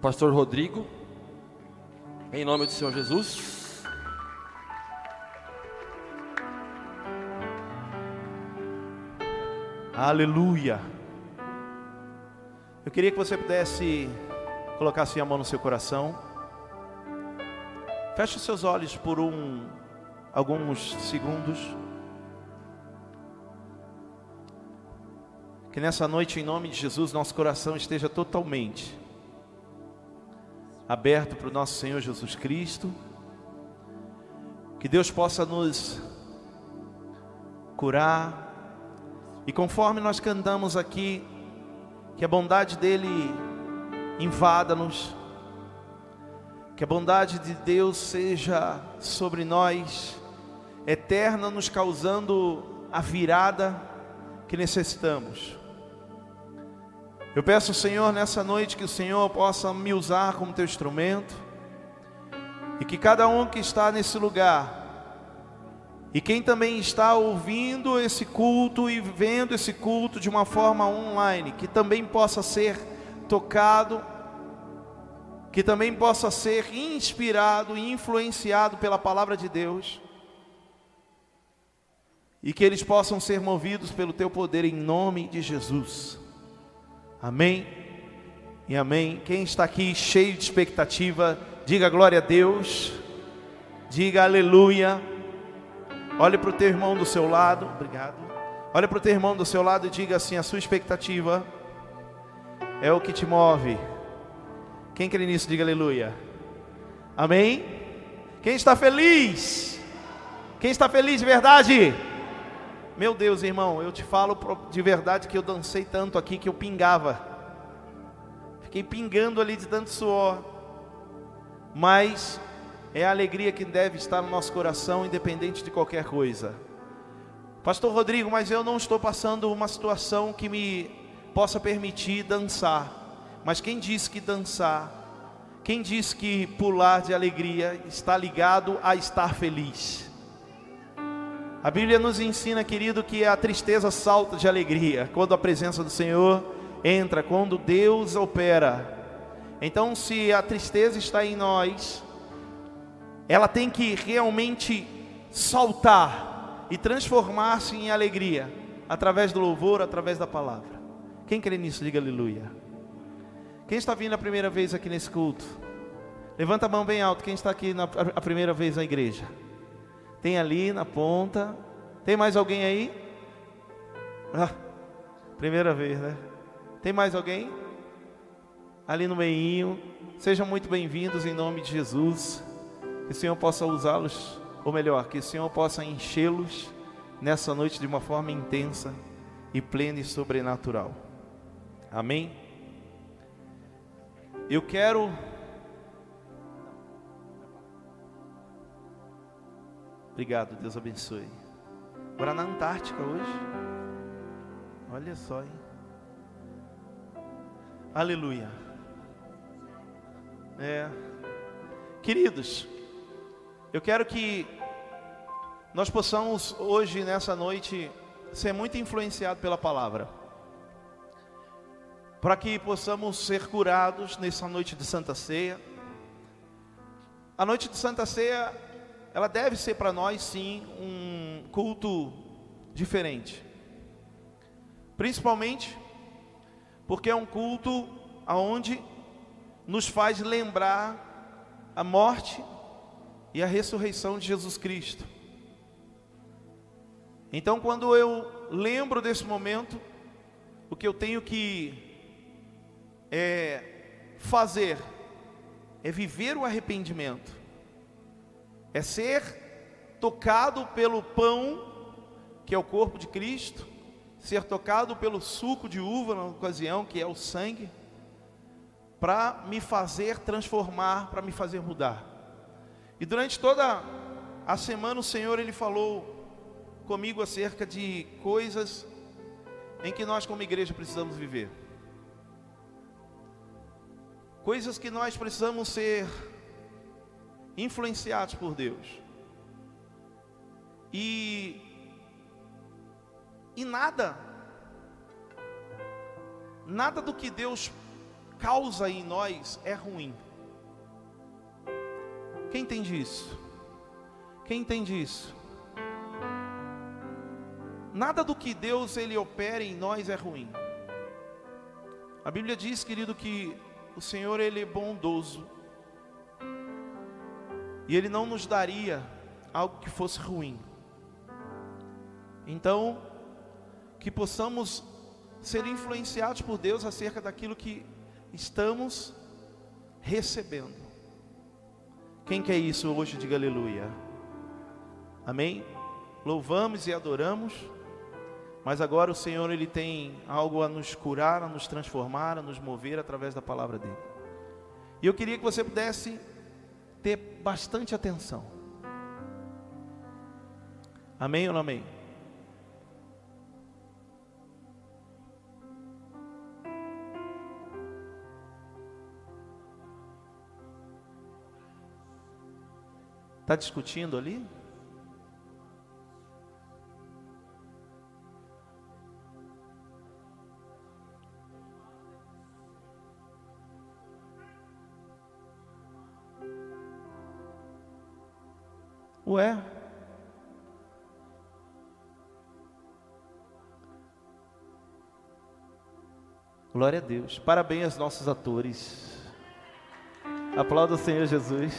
Pastor Rodrigo, em nome do Senhor Jesus. Aleluia. Eu queria que você pudesse colocar assim a mão no seu coração. Feche os seus olhos por um, alguns segundos. Que nessa noite, em nome de Jesus, nosso coração esteja totalmente aberto para o nosso Senhor Jesus Cristo. Que Deus possa nos curar, e conforme nós cantamos aqui, que a bondade dele invada-nos, que a bondade de Deus seja sobre nós, eterna, nos causando a virada que necessitamos. Eu peço Senhor nessa noite que o Senhor possa me usar como teu instrumento, e que cada um que está nesse lugar, e quem também está ouvindo esse culto e vendo esse culto de uma forma online, que também possa ser tocado, que também possa ser inspirado e influenciado pela palavra de Deus, e que eles possam ser movidos pelo teu poder em nome de Jesus. Amém e amém. Quem está aqui cheio de expectativa, diga glória a Deus, diga aleluia. Olhe para o teu irmão do seu lado, obrigado. Olhe para o teu irmão do seu lado e diga assim: a sua expectativa é o que te move. Quem crê nisso, diga aleluia. Amém? Quem está feliz? Quem está feliz de verdade? Meu Deus, irmão, eu te falo de verdade que eu dancei tanto aqui que eu pingava. Fiquei pingando ali de tanto suor. Mas é a alegria que deve estar no nosso coração, independente de qualquer coisa. Pastor Rodrigo, mas eu não estou passando uma situação que me possa permitir dançar. Mas quem diz que dançar, quem diz que pular de alegria está ligado a estar feliz? A Bíblia nos ensina, querido, que a tristeza salta de alegria quando a presença do Senhor entra, quando Deus opera. Então, se a tristeza está em nós, ela tem que realmente saltar e transformar-se em alegria através do louvor, através da palavra. Quem crê nisso, diga aleluia. Quem está vindo a primeira vez aqui nesse culto? Levanta a mão bem alto. Quem está aqui na, a primeira vez na igreja? Tem ali na ponta. Tem mais alguém aí? Ah, primeira vez, né? Tem mais alguém? Ali no meio. Sejam muito bem-vindos em nome de Jesus. Que o Senhor possa usá-los, ou melhor, que o Senhor possa enchê-los nessa noite de uma forma intensa e plena e sobrenatural. Amém? Eu quero Obrigado, Deus abençoe. Morar na Antártica hoje. Olha só, hein? Aleluia. É. Queridos, eu quero que nós possamos hoje, nessa noite, ser muito influenciados pela palavra. Para que possamos ser curados nessa noite de Santa Ceia. A noite de Santa Ceia, ela deve ser para nós, sim, um culto diferente. Principalmente porque é um culto aonde nos faz lembrar a morte e a ressurreição de Jesus Cristo. Então, quando eu lembro desse momento, o que eu tenho que é, fazer é viver o arrependimento, é ser tocado pelo pão, que é o corpo de Cristo, ser tocado pelo suco de uva na ocasião, que é o sangue, para me fazer transformar, para me fazer mudar. E durante toda a semana o Senhor ele falou comigo acerca de coisas em que nós como igreja precisamos viver. Coisas que nós precisamos ser influenciados por Deus. E e nada nada do que Deus causa em nós é ruim. Quem entende isso? Quem entende isso? Nada do que Deus ele opera em nós é ruim. A Bíblia diz, querido, que o Senhor ele é bondoso. E ele não nos daria algo que fosse ruim. Então, que possamos ser influenciados por Deus acerca daquilo que estamos recebendo. Quem quer isso hoje, diga aleluia. Amém? Louvamos e adoramos, mas agora o Senhor ele tem algo a nos curar, a nos transformar, a nos mover através da palavra dele. E eu queria que você pudesse ter bastante atenção. Amém ou não amém? Está discutindo ali? Ué? Glória a Deus. Parabéns aos nossos atores. Aplauda o Senhor Jesus.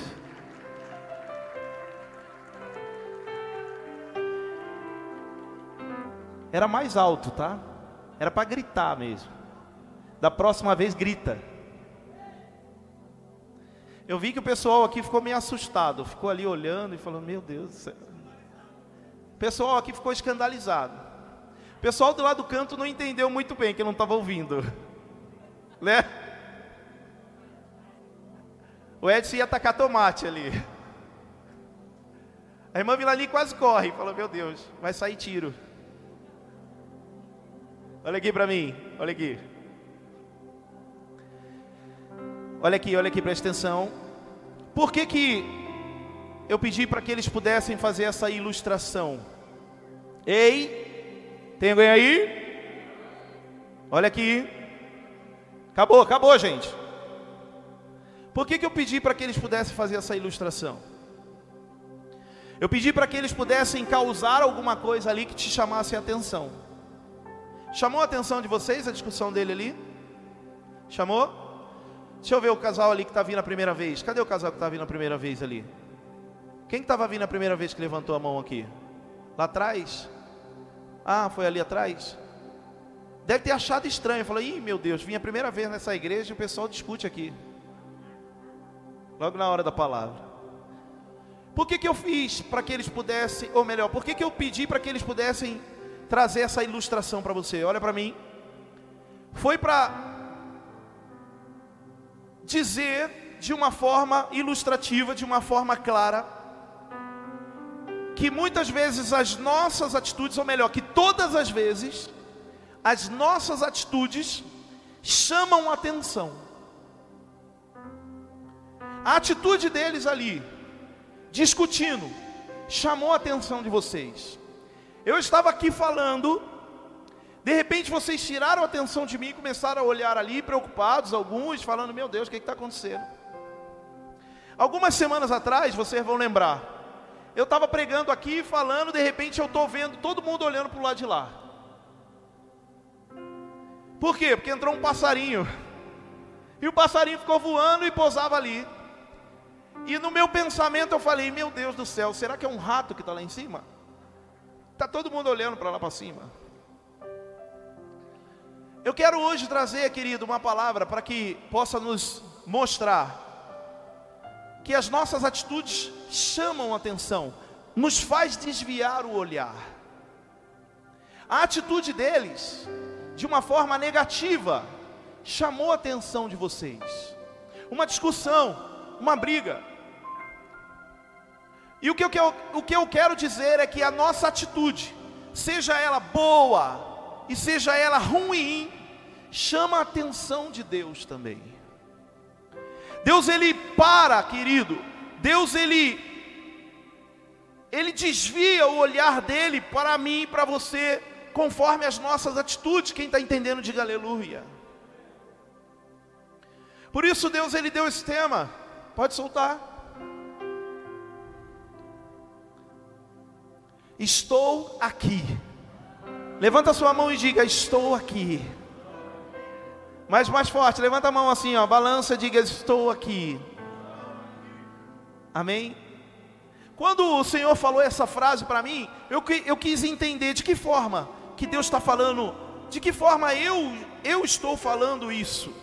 Era mais alto, tá? Era para gritar mesmo. Da próxima vez, grita. Eu vi que o pessoal aqui ficou meio assustado, ficou ali olhando e falou: Meu Deus do céu. O pessoal aqui ficou escandalizado. O pessoal do lado do canto não entendeu muito bem, que não estava ouvindo. Né? O Edson ia atacar tomate ali. A irmã Vilani quase corre, falou: Meu Deus, vai sair tiro. Olha aqui para mim, olha aqui. Olha aqui, olha aqui, presta atenção. Por que que eu pedi para que eles pudessem fazer essa ilustração? Ei, tem alguém aí? Olha aqui. Acabou, acabou, gente. Por que que eu pedi para que eles pudessem fazer essa ilustração? Eu pedi para que eles pudessem causar alguma coisa ali que te chamasse a atenção. Chamou a atenção de vocês a discussão dele ali? Chamou? Deixa eu ver o casal ali que está vindo a primeira vez. Cadê o casal que está vindo a primeira vez ali? Quem estava vindo a primeira vez que levantou a mão aqui? Lá atrás? Ah, foi ali atrás? Deve ter achado estranho. Falou, ih, meu Deus, vim a primeira vez nessa igreja e o pessoal discute aqui. Logo na hora da palavra. Por que, que eu fiz para que eles pudessem, ou melhor, por que, que eu pedi para que eles pudessem trazer essa ilustração para você. Olha para mim. Foi para dizer de uma forma ilustrativa, de uma forma clara, que muitas vezes as nossas atitudes, ou melhor, que todas as vezes, as nossas atitudes chamam atenção. A atitude deles ali, discutindo, chamou a atenção de vocês. Eu estava aqui falando, de repente vocês tiraram a atenção de mim e começaram a olhar ali, preocupados, alguns, falando: Meu Deus, o que está acontecendo? Algumas semanas atrás, vocês vão lembrar, eu estava pregando aqui, falando, de repente eu estou vendo todo mundo olhando para o lado de lá. Por quê? Porque entrou um passarinho. E o passarinho ficou voando e pousava ali. E no meu pensamento eu falei: Meu Deus do céu, será que é um rato que está lá em cima? Está todo mundo olhando para lá para cima. Eu quero hoje trazer, querido, uma palavra para que possa nos mostrar que as nossas atitudes chamam atenção, nos faz desviar o olhar. A atitude deles, de uma forma negativa, chamou a atenção de vocês. Uma discussão, uma briga, e o que, eu, o que eu quero dizer é que a nossa atitude, seja ela boa e seja ela ruim, chama a atenção de Deus também. Deus ele para, querido. Deus ele ele desvia o olhar dele para mim e para você, conforme as nossas atitudes. Quem está entendendo, diga aleluia. Por isso Deus ele deu esse tema. Pode soltar. Estou aqui. Levanta sua mão e diga: Estou aqui. Mais mais forte, levanta a mão assim, ó, balança diga: Estou aqui. Amém? Quando o Senhor falou essa frase para mim, eu, eu quis entender de que forma que Deus está falando, de que forma eu, eu estou falando isso.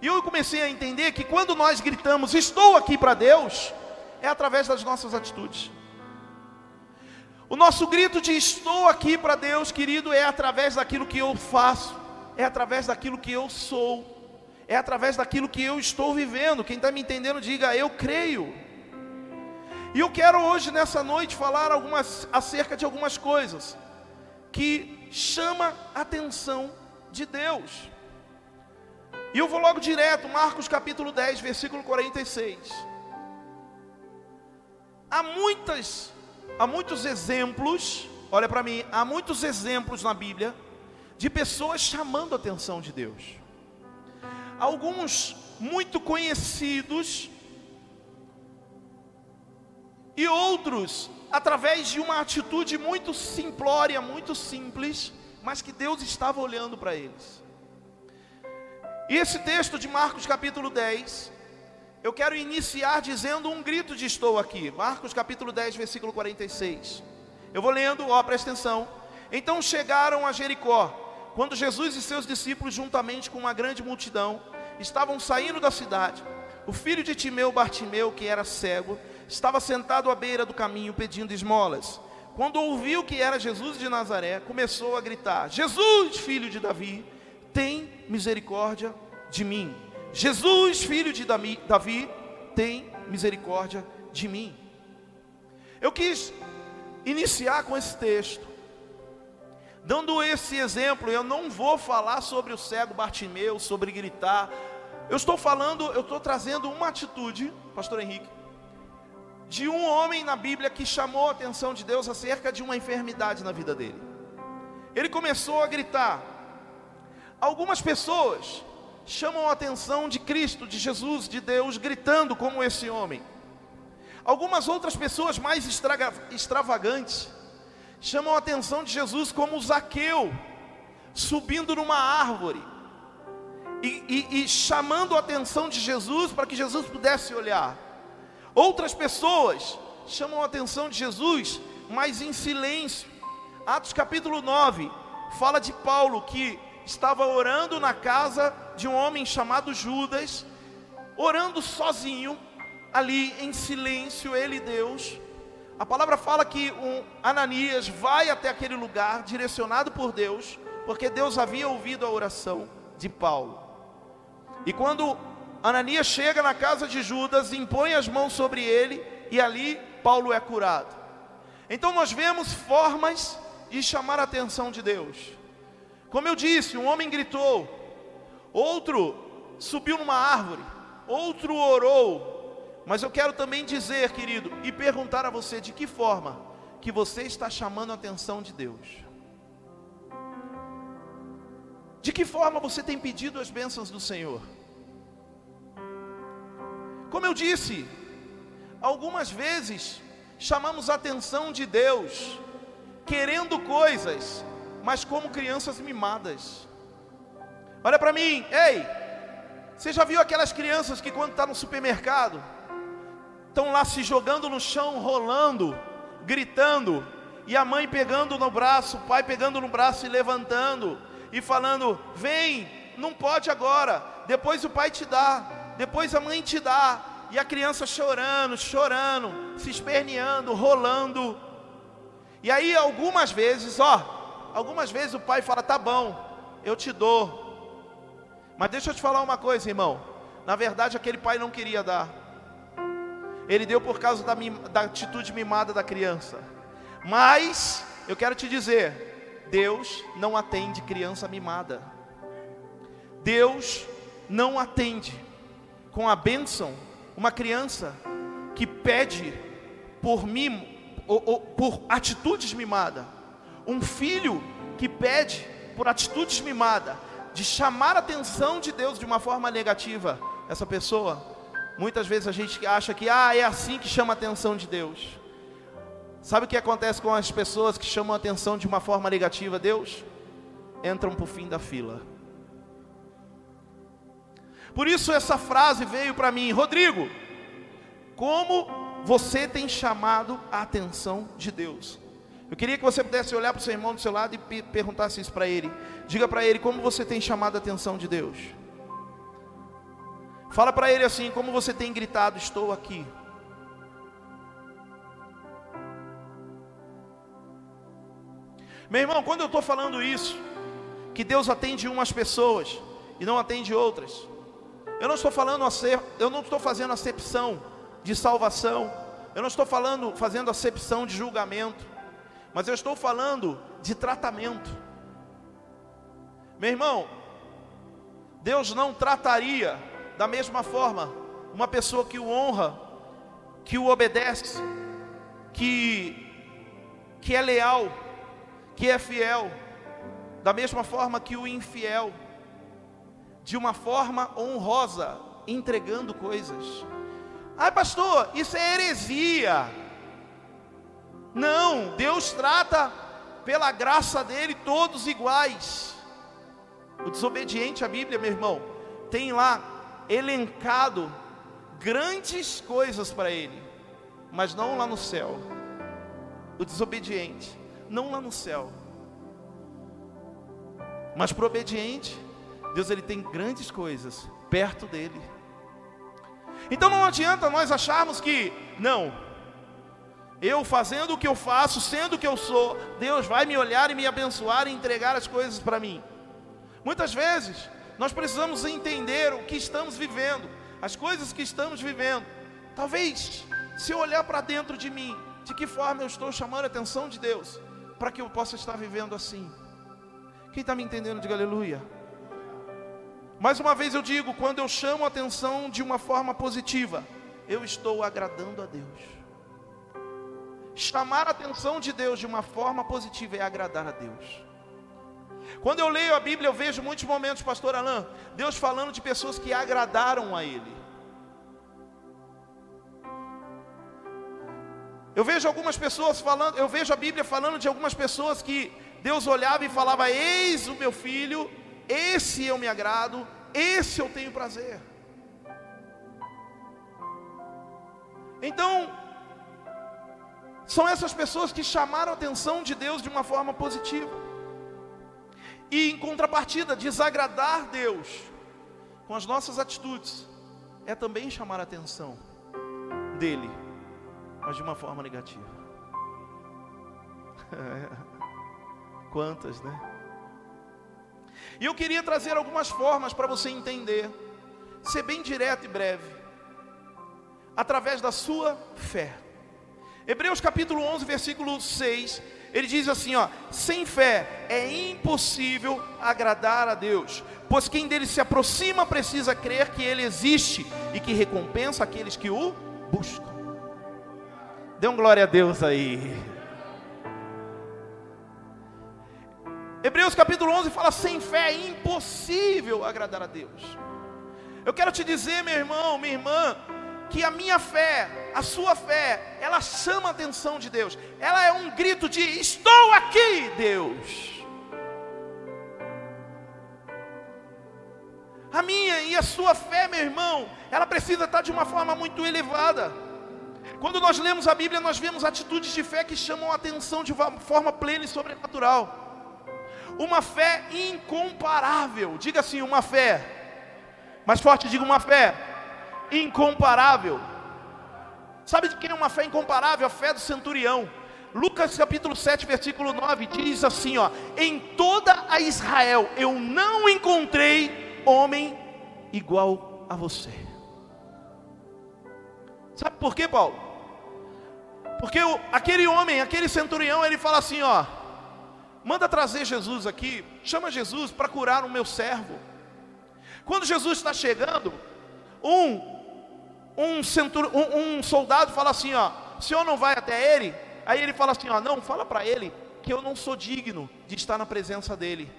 E eu comecei a entender que quando nós gritamos, estou aqui para Deus, é através das nossas atitudes. O nosso grito de estou aqui para Deus, querido, é através daquilo que eu faço, é através daquilo que eu sou, é através daquilo que eu estou vivendo. Quem está me entendendo, diga eu creio. E eu quero hoje, nessa noite, falar algumas, acerca de algumas coisas que chama a atenção de Deus. E eu vou logo direto, Marcos capítulo 10, versículo 46. Há muitas, há muitos exemplos, olha para mim, há muitos exemplos na Bíblia de pessoas chamando a atenção de Deus. Alguns muito conhecidos e outros através de uma atitude muito simplória, muito simples, mas que Deus estava olhando para eles. E esse texto de Marcos capítulo 10, eu quero iniciar dizendo um grito de estou aqui. Marcos capítulo 10, versículo 46. Eu vou lendo, ó, presta atenção. Então chegaram a Jericó, quando Jesus e seus discípulos, juntamente com uma grande multidão, estavam saindo da cidade. O filho de Timeu, Bartimeu, que era cego, estava sentado à beira do caminho pedindo esmolas. Quando ouviu que era Jesus de Nazaré, começou a gritar: Jesus, filho de Davi, tem misericórdia de mim. Jesus, filho de Davi, tem misericórdia de mim. Eu quis iniciar com esse texto, dando esse exemplo. Eu não vou falar sobre o cego Bartimeu, sobre gritar. Eu estou falando, eu estou trazendo uma atitude, Pastor Henrique, de um homem na Bíblia que chamou a atenção de Deus acerca de uma enfermidade na vida dele. Ele começou a gritar. Algumas pessoas chamam a atenção de Cristo, de Jesus, de Deus, gritando como esse homem. Algumas outras pessoas mais extravagantes chamam a atenção de Jesus como Zaqueu, subindo numa árvore e, e, e chamando a atenção de Jesus para que Jesus pudesse olhar. Outras pessoas chamam a atenção de Jesus, mas em silêncio. Atos capítulo 9 fala de Paulo que estava orando na casa de um homem chamado Judas, orando sozinho, ali em silêncio, ele e Deus. A palavra fala que um Ananias vai até aquele lugar, direcionado por Deus, porque Deus havia ouvido a oração de Paulo. E quando Ananias chega na casa de Judas, impõe as mãos sobre ele e ali Paulo é curado. Então nós vemos formas de chamar a atenção de Deus. Como eu disse, um homem gritou, outro subiu numa árvore, outro orou. Mas eu quero também dizer, querido, e perguntar a você de que forma que você está chamando a atenção de Deus. De que forma você tem pedido as bênçãos do Senhor? Como eu disse, algumas vezes chamamos a atenção de Deus, querendo coisas, mas como crianças mimadas. Olha para mim, ei, você já viu aquelas crianças que quando está no supermercado, estão lá se jogando no chão, rolando, gritando, e a mãe pegando no braço, o pai pegando no braço e levantando, e falando: vem, não pode agora, depois o pai te dá depois a mãe te dá, e a criança chorando, chorando, se esperneando, rolando. E aí algumas vezes, ó, algumas vezes o pai fala: "Tá bom, eu te dou". Mas deixa eu te falar uma coisa, irmão. Na verdade, aquele pai não queria dar. Ele deu por causa da, da atitude mimada da criança. Mas eu quero te dizer, Deus não atende criança mimada. Deus não atende com a bênção, uma criança que pede por mimo, ou, ou, por atitudes mimadas, um filho que pede por atitudes mimadas, de chamar a atenção de Deus de uma forma negativa, essa pessoa. Muitas vezes a gente acha que ah, é assim que chama a atenção de Deus. Sabe o que acontece com as pessoas que chamam a atenção de uma forma negativa Deus? Entram para o fim da fila. Por isso essa frase veio para mim, Rodrigo, como você tem chamado a atenção de Deus? Eu queria que você pudesse olhar para o seu irmão do seu lado e perguntasse isso para ele. Diga para ele como você tem chamado a atenção de Deus. Fala para ele assim, como você tem gritado, estou aqui. Meu irmão, quando eu estou falando isso, que Deus atende umas pessoas e não atende outras, eu não estou falando, eu não estou fazendo acepção de salvação, eu não estou falando, fazendo acepção de julgamento, mas eu estou falando de tratamento. Meu irmão, Deus não trataria da mesma forma uma pessoa que o honra, que o obedece, que que é leal, que é fiel, da mesma forma que o infiel, de uma forma honrosa, entregando coisas. Ai, pastor, isso é heresia. Não, Deus trata pela graça dele todos iguais. O desobediente à Bíblia, meu irmão, tem lá elencado grandes coisas para ele, mas não lá no céu. O desobediente, não lá no céu. Mas para o obediente, Deus ele tem grandes coisas perto dele. Então não adianta nós acharmos que, não, eu fazendo o que eu faço, sendo o que eu sou, Deus vai me olhar e me abençoar e entregar as coisas para mim. Muitas vezes, nós precisamos entender o que estamos vivendo, as coisas que estamos vivendo. Talvez, se eu olhar para dentro de mim, de que forma eu estou chamando a atenção de Deus, para que eu possa estar vivendo assim. Quem está me entendendo, diga aleluia. Mais uma vez eu digo, quando eu chamo a atenção de uma forma positiva, eu estou agradando a Deus. Chamar a atenção de Deus de uma forma positiva é agradar a Deus. Quando eu leio a Bíblia, eu vejo muitos momentos, pastor Alain, Deus falando de pessoas que agradaram a Ele. Eu vejo algumas pessoas falando, eu vejo a Bíblia falando de algumas pessoas que Deus olhava e falava: Eis o meu filho, esse eu me agrado, esse eu tenho prazer. Então, são essas pessoas que chamaram a atenção de Deus de uma forma positiva. E em contrapartida, desagradar Deus com as nossas atitudes é também chamar a atenção dele, mas de uma forma negativa. Quantas, né? E eu queria trazer algumas formas para você entender, ser bem direto e breve, através da sua fé. Hebreus capítulo 11, versículo 6, ele diz assim: ó, sem fé é impossível agradar a Deus, pois quem dele se aproxima precisa crer que ele existe e que recompensa aqueles que o buscam. Dê um glória a Deus aí. Hebreus capítulo 11 fala: sem fé é impossível agradar a Deus. Eu quero te dizer, meu irmão, minha irmã, que a minha fé, a sua fé, ela chama a atenção de Deus. Ela é um grito de: Estou aqui, Deus. A minha e a sua fé, meu irmão, ela precisa estar de uma forma muito elevada. Quando nós lemos a Bíblia, nós vemos atitudes de fé que chamam a atenção de uma forma plena e sobrenatural uma fé incomparável. Diga assim, uma fé. Mais forte, diga uma fé incomparável. Sabe de quem é uma fé incomparável? A fé do centurião. Lucas capítulo 7, versículo 9 diz assim, ó: "Em toda a Israel eu não encontrei homem igual a você". Sabe por quê, Paulo? Porque o, aquele homem, aquele centurião, ele fala assim, ó: Manda trazer Jesus aqui, chama Jesus para curar o meu servo. Quando Jesus está chegando, um um, centur, um, um soldado fala assim, ó, o senhor não vai até ele? Aí ele fala assim, ó, não, fala para ele que eu não sou digno de estar na presença dele.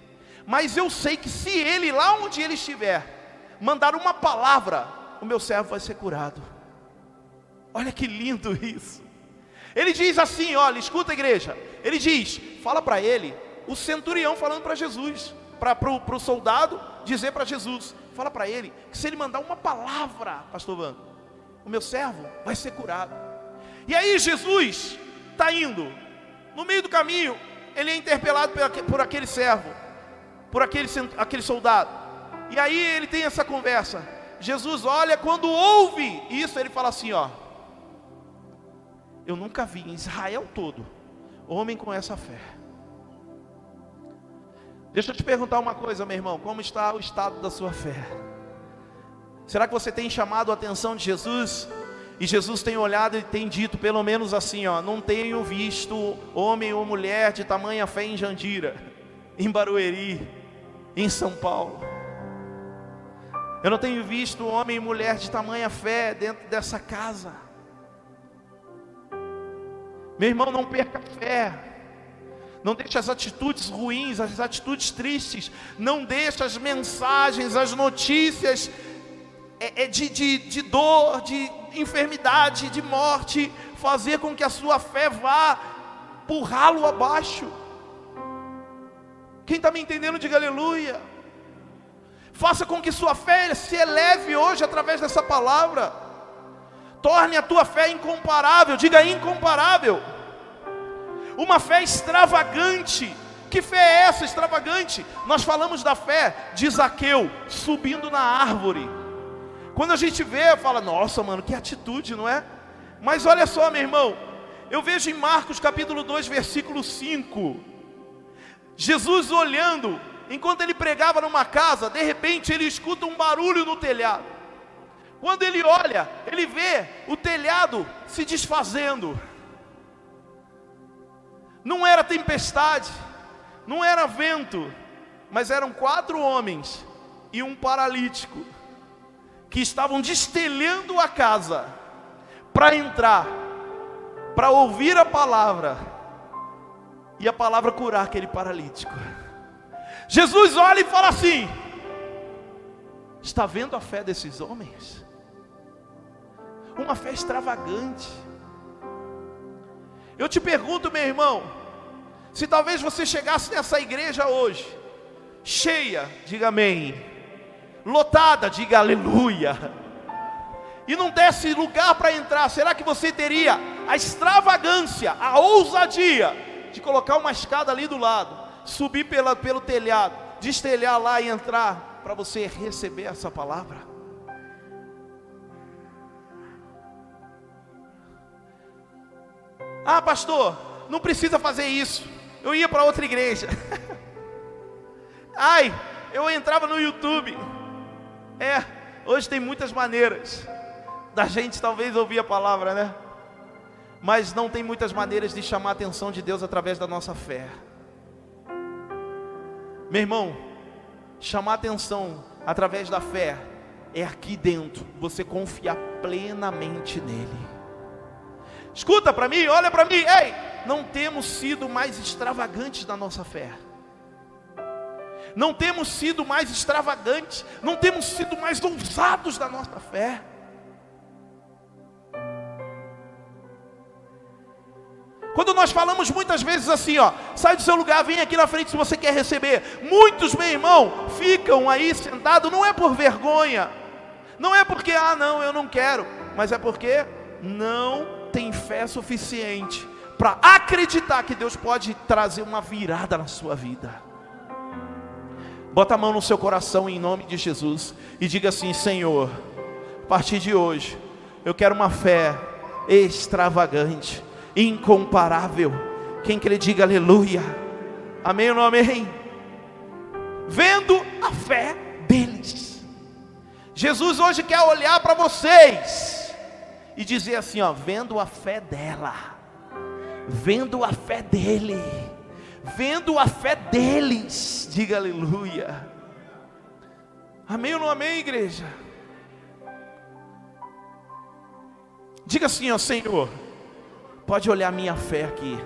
Mas eu sei que se ele lá onde ele estiver mandar uma palavra, o meu servo vai ser curado. Olha que lindo isso. Ele diz assim: olha, escuta igreja. Ele diz: fala para ele, o centurião falando para Jesus, para o soldado dizer para Jesus: fala para ele que se ele mandar uma palavra, Pastor Van, o meu servo vai ser curado. E aí Jesus está indo, no meio do caminho, ele é interpelado por aquele servo, por aquele, aquele soldado. E aí ele tem essa conversa. Jesus olha, quando ouve isso, ele fala assim: ó, eu nunca vi em Israel todo homem com essa fé. Deixa eu te perguntar uma coisa, meu irmão: como está o estado da sua fé? Será que você tem chamado a atenção de Jesus? E Jesus tem olhado e tem dito, pelo menos assim, ó, não tenho visto homem ou mulher de tamanha fé em Jandira, em Barueri, em São Paulo. Eu não tenho visto homem e mulher de tamanha fé dentro dessa casa. Meu irmão, não perca a fé. Não deixe as atitudes ruins, as atitudes tristes. Não deixe as mensagens, as notícias é, é de, de, de dor, de enfermidade, de morte, fazer com que a sua fé vá por ralo abaixo. Quem está me entendendo, diga aleluia. Faça com que sua fé se eleve hoje através dessa palavra. Torne a tua fé incomparável, diga incomparável. Uma fé extravagante. Que fé é essa extravagante? Nós falamos da fé de Zaqueu subindo na árvore. Quando a gente vê, fala, nossa, mano, que atitude, não é? Mas olha só, meu irmão, eu vejo em Marcos capítulo 2, versículo 5, Jesus olhando, enquanto ele pregava numa casa, de repente ele escuta um barulho no telhado. Quando ele olha, ele vê o telhado se desfazendo. Não era tempestade, não era vento, mas eram quatro homens e um paralítico que estavam destelhando a casa para entrar, para ouvir a palavra e a palavra curar aquele paralítico. Jesus olha e fala assim: Está vendo a fé desses homens? uma fé extravagante. Eu te pergunto, meu irmão, se talvez você chegasse nessa igreja hoje, cheia, diga amém, lotada, diga aleluia, e não desse lugar para entrar, será que você teria a extravagância, a ousadia de colocar uma escada ali do lado, subir pela, pelo telhado, destelhar lá e entrar para você receber essa palavra? Ah, pastor, não precisa fazer isso. Eu ia para outra igreja. Ai, eu entrava no YouTube. É, hoje tem muitas maneiras da gente talvez ouvir a palavra, né? Mas não tem muitas maneiras de chamar a atenção de Deus através da nossa fé. Meu irmão, chamar a atenção através da fé é aqui dentro, você confiar plenamente nele. Escuta para mim, olha para mim, ei, não temos sido mais extravagantes na nossa fé. Não temos sido mais extravagantes, não temos sido mais ousados na nossa fé. Quando nós falamos muitas vezes assim, ó, sai do seu lugar, vem aqui na frente se você quer receber. Muitos, meu irmão, ficam aí sentados, não é por vergonha, não é porque, ah, não, eu não quero, mas é porque não tem fé suficiente para acreditar que Deus pode trazer uma virada na sua vida. Bota a mão no seu coração em nome de Jesus e diga assim: Senhor, a partir de hoje, eu quero uma fé extravagante, incomparável. Quem quer diga aleluia, amém ou não amém? Vendo a fé deles, Jesus hoje quer olhar para vocês e dizer assim, ó, vendo a fé dela, vendo a fé dele, vendo a fé deles, diga aleluia. Amém ou não amém, igreja? Diga assim, ó Senhor, pode olhar minha fé aqui.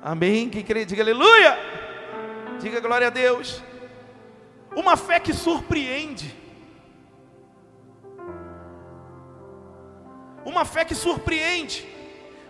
Amém? Quem crê, diga aleluia. Diga glória a Deus. Uma fé que surpreende. uma fé que surpreende.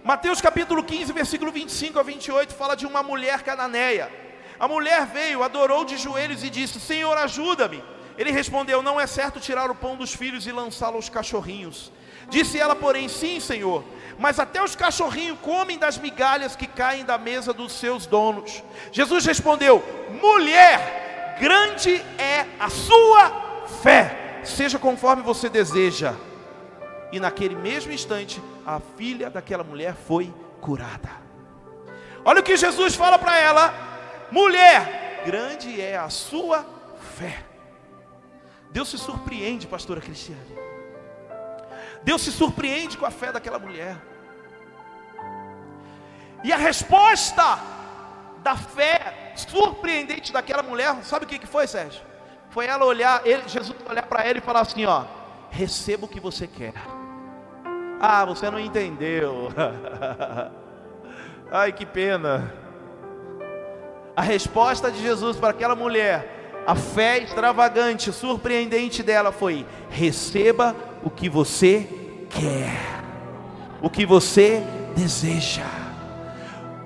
Mateus capítulo 15, versículo 25 a 28 fala de uma mulher cananeia. A mulher veio, adorou de joelhos e disse: Senhor, ajuda-me. Ele respondeu: Não é certo tirar o pão dos filhos e lançá-lo aos cachorrinhos. Disse ela, porém, sim, Senhor, mas até os cachorrinhos comem das migalhas que caem da mesa dos seus donos. Jesus respondeu: Mulher, grande é a sua fé, seja conforme você deseja. E naquele mesmo instante, a filha daquela mulher foi curada. Olha o que Jesus fala para ela: Mulher, grande é a sua fé. Deus se surpreende, pastora Cristiane. Deus se surpreende com a fé daquela mulher. E a resposta da fé surpreendente daquela mulher, sabe o que, que foi, Sérgio? Foi ela olhar, ele, Jesus olhar para ela e falar assim: ó, receba o que você quer. Ah, você não entendeu. Ai, que pena. A resposta de Jesus para aquela mulher, a fé extravagante, surpreendente dela foi: receba o que você quer, o que você deseja.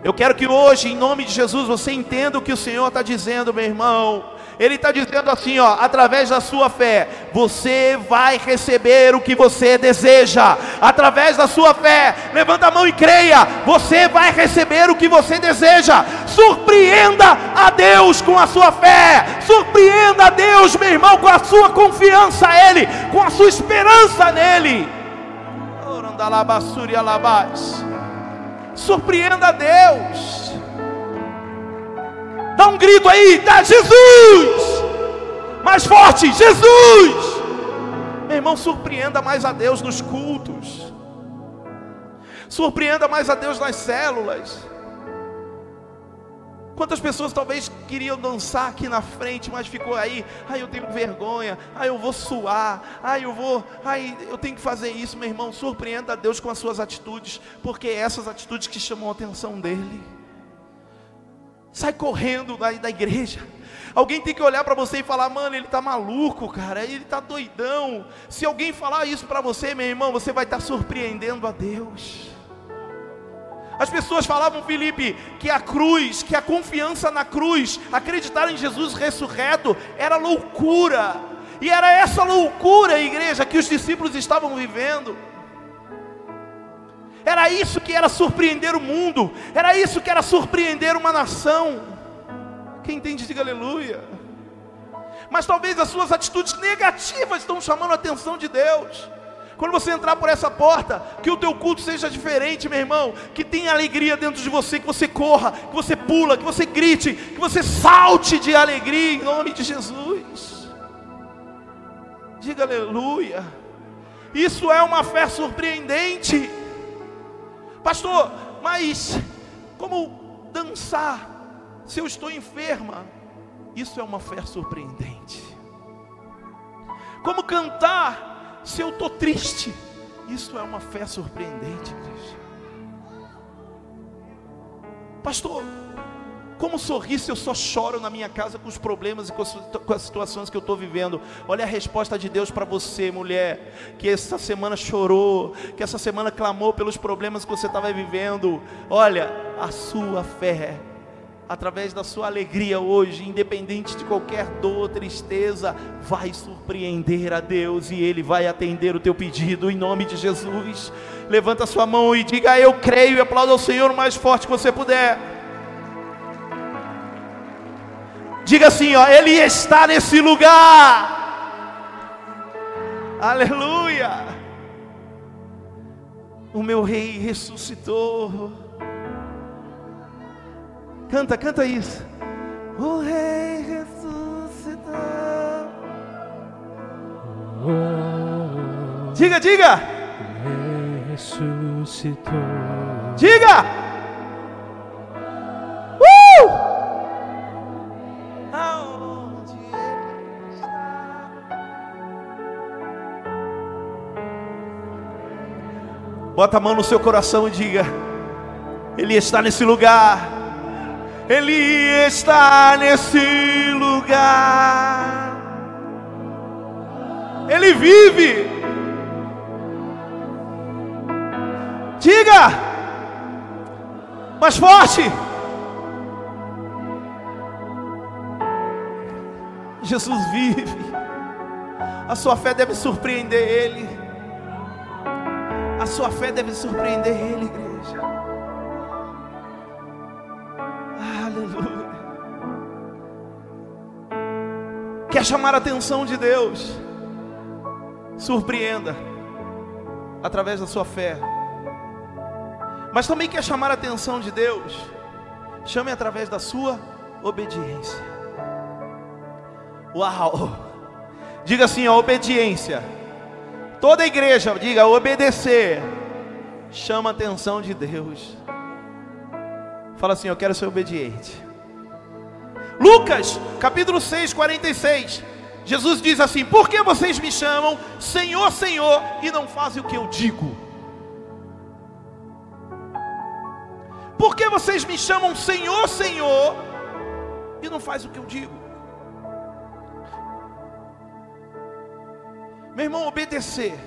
Eu quero que hoje, em nome de Jesus, você entenda o que o Senhor está dizendo, meu irmão. Ele está dizendo assim, ó, através da sua fé, você vai receber o que você deseja. Através da sua fé, levanta a mão e creia, você vai receber o que você deseja. Surpreenda a Deus com a sua fé. Surpreenda a Deus, meu irmão, com a sua confiança a Ele, com a sua esperança nele. Surpreenda a Deus. Dá um grito aí, dá Jesus! Mais forte, Jesus! Meu irmão, surpreenda mais a Deus nos cultos. Surpreenda mais a Deus nas células. Quantas pessoas talvez queriam dançar aqui na frente, mas ficou aí, ai eu tenho vergonha, ai eu vou suar, ai eu vou, ai eu tenho que fazer isso, meu irmão. Surpreenda a Deus com as suas atitudes, porque é essas atitudes que chamam a atenção dele sai correndo da, da igreja. Alguém tem que olhar para você e falar, mano, ele está maluco, cara, ele está doidão. Se alguém falar isso para você, meu irmão, você vai estar tá surpreendendo a Deus. As pessoas falavam, Felipe, que a cruz, que a confiança na cruz, acreditar em Jesus ressurreto, era loucura. E era essa loucura, igreja, que os discípulos estavam vivendo. Era isso que era surpreender o mundo, era isso que era surpreender uma nação. Quem entende, diga aleluia. Mas talvez as suas atitudes negativas estão chamando a atenção de Deus. Quando você entrar por essa porta, que o teu culto seja diferente, meu irmão, que tenha alegria dentro de você, que você corra, que você pula, que você grite, que você salte de alegria em nome de Jesus. Diga aleluia. Isso é uma fé surpreendente. Pastor, mas como dançar se eu estou enferma? Isso é uma fé surpreendente. Como cantar se eu estou triste? Isso é uma fé surpreendente. Pastor, como sorrir se eu só choro na minha casa com os problemas e com as situações que eu estou vivendo? Olha a resposta de Deus para você, mulher, que essa semana chorou, que essa semana clamou pelos problemas que você estava vivendo. Olha, a sua fé através da sua alegria hoje, independente de qualquer dor, tristeza, vai surpreender a Deus e Ele vai atender o teu pedido em nome de Jesus. Levanta a sua mão e diga: Eu creio e aplauda ao Senhor o mais forte que você puder. Diga assim, ó, Ele está nesse lugar. Aleluia. O meu rei ressuscitou. Canta, canta isso. O rei ressuscitou. Diga, diga. O rei ressuscitou. Diga. Bota a mão no seu coração e diga: Ele está nesse lugar. Ele está nesse lugar. Ele vive. Diga! Mais forte! Jesus vive. A sua fé deve surpreender Ele. Sua fé deve surpreender Ele, igreja. Aleluia. Quer chamar a atenção de Deus? Surpreenda através da sua fé. Mas também quer chamar a atenção de Deus? Chame através da sua obediência. Uau! Diga assim, a obediência. Toda a igreja, diga obedecer. Chama a atenção de Deus. Fala assim, eu quero ser obediente. Lucas, capítulo 6, 46. Jesus diz assim: Por que vocês me chamam Senhor, Senhor e não fazem o que eu digo? Por que vocês me chamam Senhor, Senhor e não fazem o que eu digo? Meu irmão, obedecer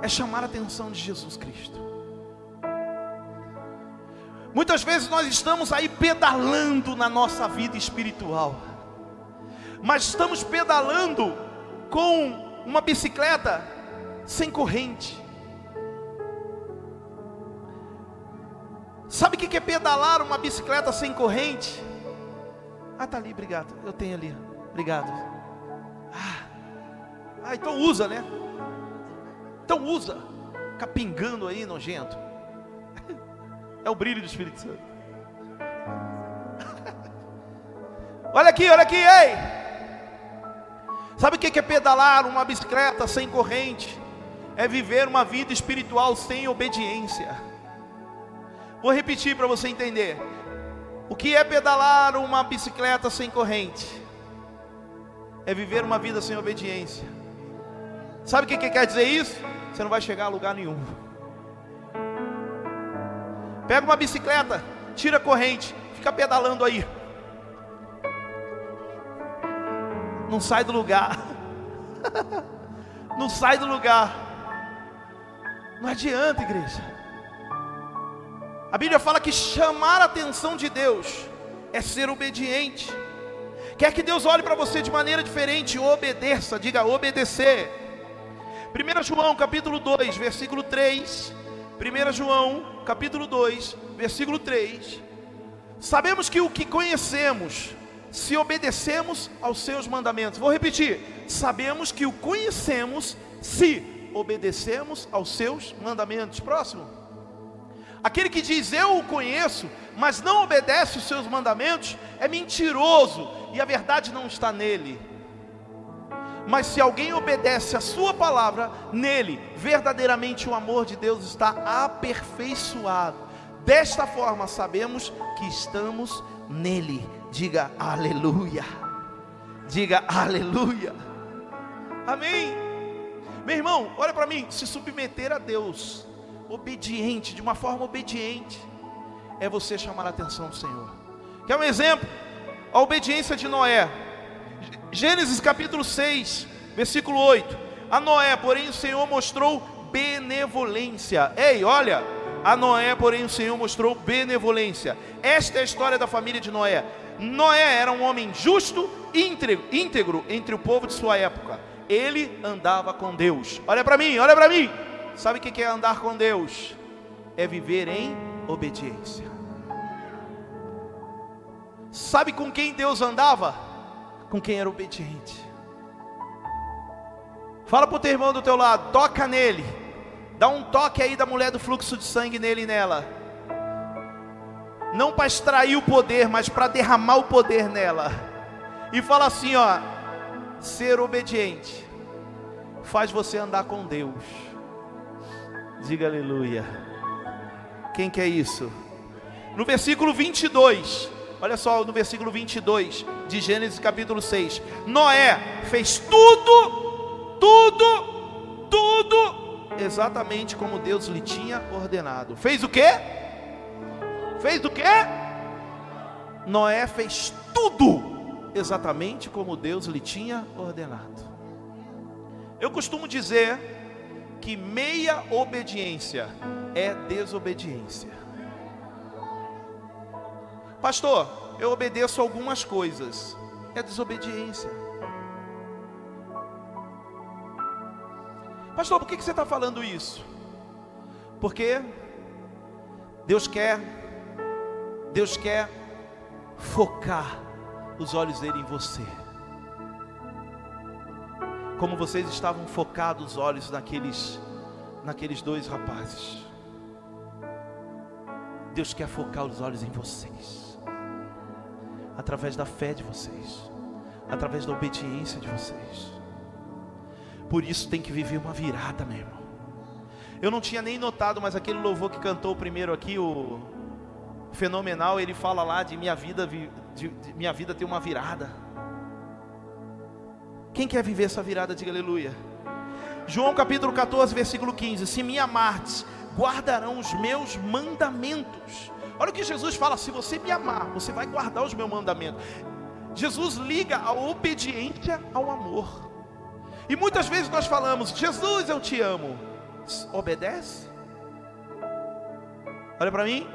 é chamar a atenção de Jesus Cristo. Muitas vezes nós estamos aí pedalando na nossa vida espiritual, mas estamos pedalando com uma bicicleta sem corrente. Sabe o que é pedalar uma bicicleta sem corrente? Ah, tá ali, obrigado. Eu tenho ali, obrigado. Ah, então usa, né? Então usa. Fica pingando aí, nojento. É o brilho do Espírito Santo. olha aqui, olha aqui, ei. Sabe o que é pedalar uma bicicleta sem corrente? É viver uma vida espiritual sem obediência. Vou repetir para você entender. O que é pedalar uma bicicleta sem corrente? É viver uma vida sem obediência. Sabe o que, que quer dizer isso? Você não vai chegar a lugar nenhum. Pega uma bicicleta, tira a corrente, fica pedalando aí. Não sai do lugar. Não sai do lugar. Não adianta, igreja. A Bíblia fala que chamar a atenção de Deus é ser obediente. Quer que Deus olhe para você de maneira diferente, obedeça, diga obedecer. 1 João capítulo 2, versículo 3. 1 João capítulo 2, versículo 3. Sabemos que o que conhecemos, se obedecemos aos seus mandamentos. Vou repetir. Sabemos que o conhecemos se obedecemos aos seus mandamentos. Próximo. Aquele que diz eu o conheço, mas não obedece os seus mandamentos, é mentiroso e a verdade não está nele. Mas se alguém obedece a sua palavra, nele verdadeiramente o amor de Deus está aperfeiçoado. Desta forma sabemos que estamos nele. Diga aleluia. Diga aleluia. Amém. Meu irmão, olha para mim, se submeter a Deus obediente, de uma forma obediente, é você chamar a atenção do Senhor. Quer um exemplo? A obediência de Noé. Gênesis capítulo 6, versículo 8. A Noé, porém, o Senhor mostrou benevolência. Ei, olha, a Noé, porém, o Senhor mostrou benevolência. Esta é a história da família de Noé. Noé era um homem justo e íntegro, entre o povo de sua época. Ele andava com Deus. Olha para mim, olha para mim. Sabe o que é andar com Deus? É viver em obediência. Sabe com quem Deus andava? Com quem era obediente. Fala para o teu irmão do teu lado, toca nele. Dá um toque aí da mulher do fluxo de sangue nele e nela. Não para extrair o poder, mas para derramar o poder nela. E fala assim, ó, ser obediente faz você andar com Deus. Diga aleluia. Quem quer isso? No versículo 22, olha só, no versículo 22 de Gênesis capítulo 6. Noé fez tudo, tudo, tudo exatamente como Deus lhe tinha ordenado. Fez o quê? Fez o quê? Noé fez tudo exatamente como Deus lhe tinha ordenado. Eu costumo dizer que meia obediência é desobediência. Pastor, eu obedeço algumas coisas, é desobediência. Pastor, por que você está falando isso? Porque Deus quer, Deus quer focar os olhos dele em você. Como vocês estavam focados os olhos naqueles, naqueles dois rapazes. Deus quer focar os olhos em vocês, através da fé de vocês, através da obediência de vocês. Por isso tem que viver uma virada, meu irmão. Eu não tinha nem notado, mas aquele louvor que cantou primeiro aqui, o fenomenal, ele fala lá de minha vida, de, de minha vida ter uma virada. Quem quer viver essa virada, diga aleluia. João capítulo 14, versículo 15: Se me amardes, guardarão os meus mandamentos. Olha o que Jesus fala: se você me amar, você vai guardar os meus mandamentos. Jesus liga a obediência ao amor. E muitas vezes nós falamos: Jesus, eu te amo. Obedece? Olha para mim.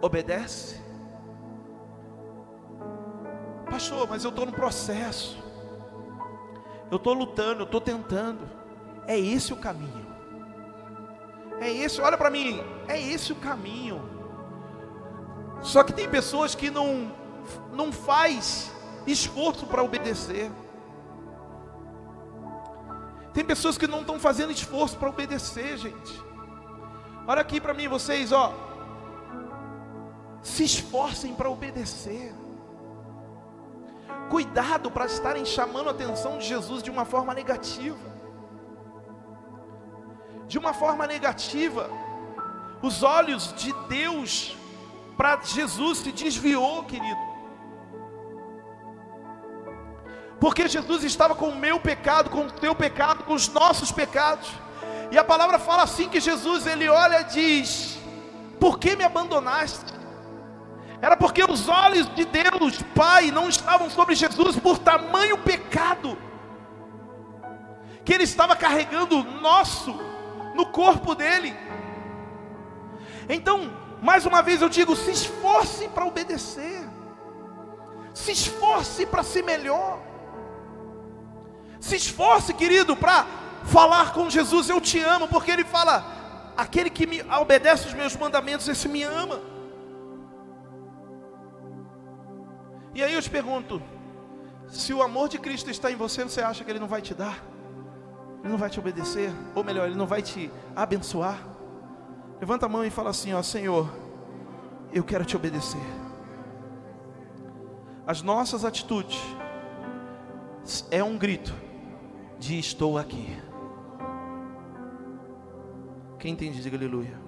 Obedece? Pastor, mas eu estou no processo. Eu estou lutando, eu estou tentando. É esse o caminho. É esse, olha para mim, é esse o caminho. Só que tem pessoas que não não faz esforço para obedecer. Tem pessoas que não estão fazendo esforço para obedecer, gente. Olha aqui para mim, vocês, ó. Se esforcem para obedecer. Cuidado para estarem chamando a atenção de Jesus de uma forma negativa. De uma forma negativa. Os olhos de Deus para Jesus se desviou, querido. Porque Jesus estava com o meu pecado, com o teu pecado, com os nossos pecados. E a palavra fala assim que Jesus ele olha e diz: Por que me abandonaste? Era porque os olhos de Deus, Pai, não estavam sobre Jesus por tamanho pecado que ele estava carregando nosso no corpo dele. Então, mais uma vez eu digo: se esforce para obedecer, se esforce para ser melhor. Se esforce, querido, para falar com Jesus, eu te amo, porque Ele fala: aquele que me obedece os meus mandamentos, esse me ama. E aí eu te pergunto: se o amor de Cristo está em você, você acha que Ele não vai te dar? Ele não vai te obedecer? Ou melhor, Ele não vai te abençoar? Levanta a mão e fala assim: Ó Senhor, eu quero te obedecer. As nossas atitudes é um grito de estou aqui. Quem entende, diga aleluia.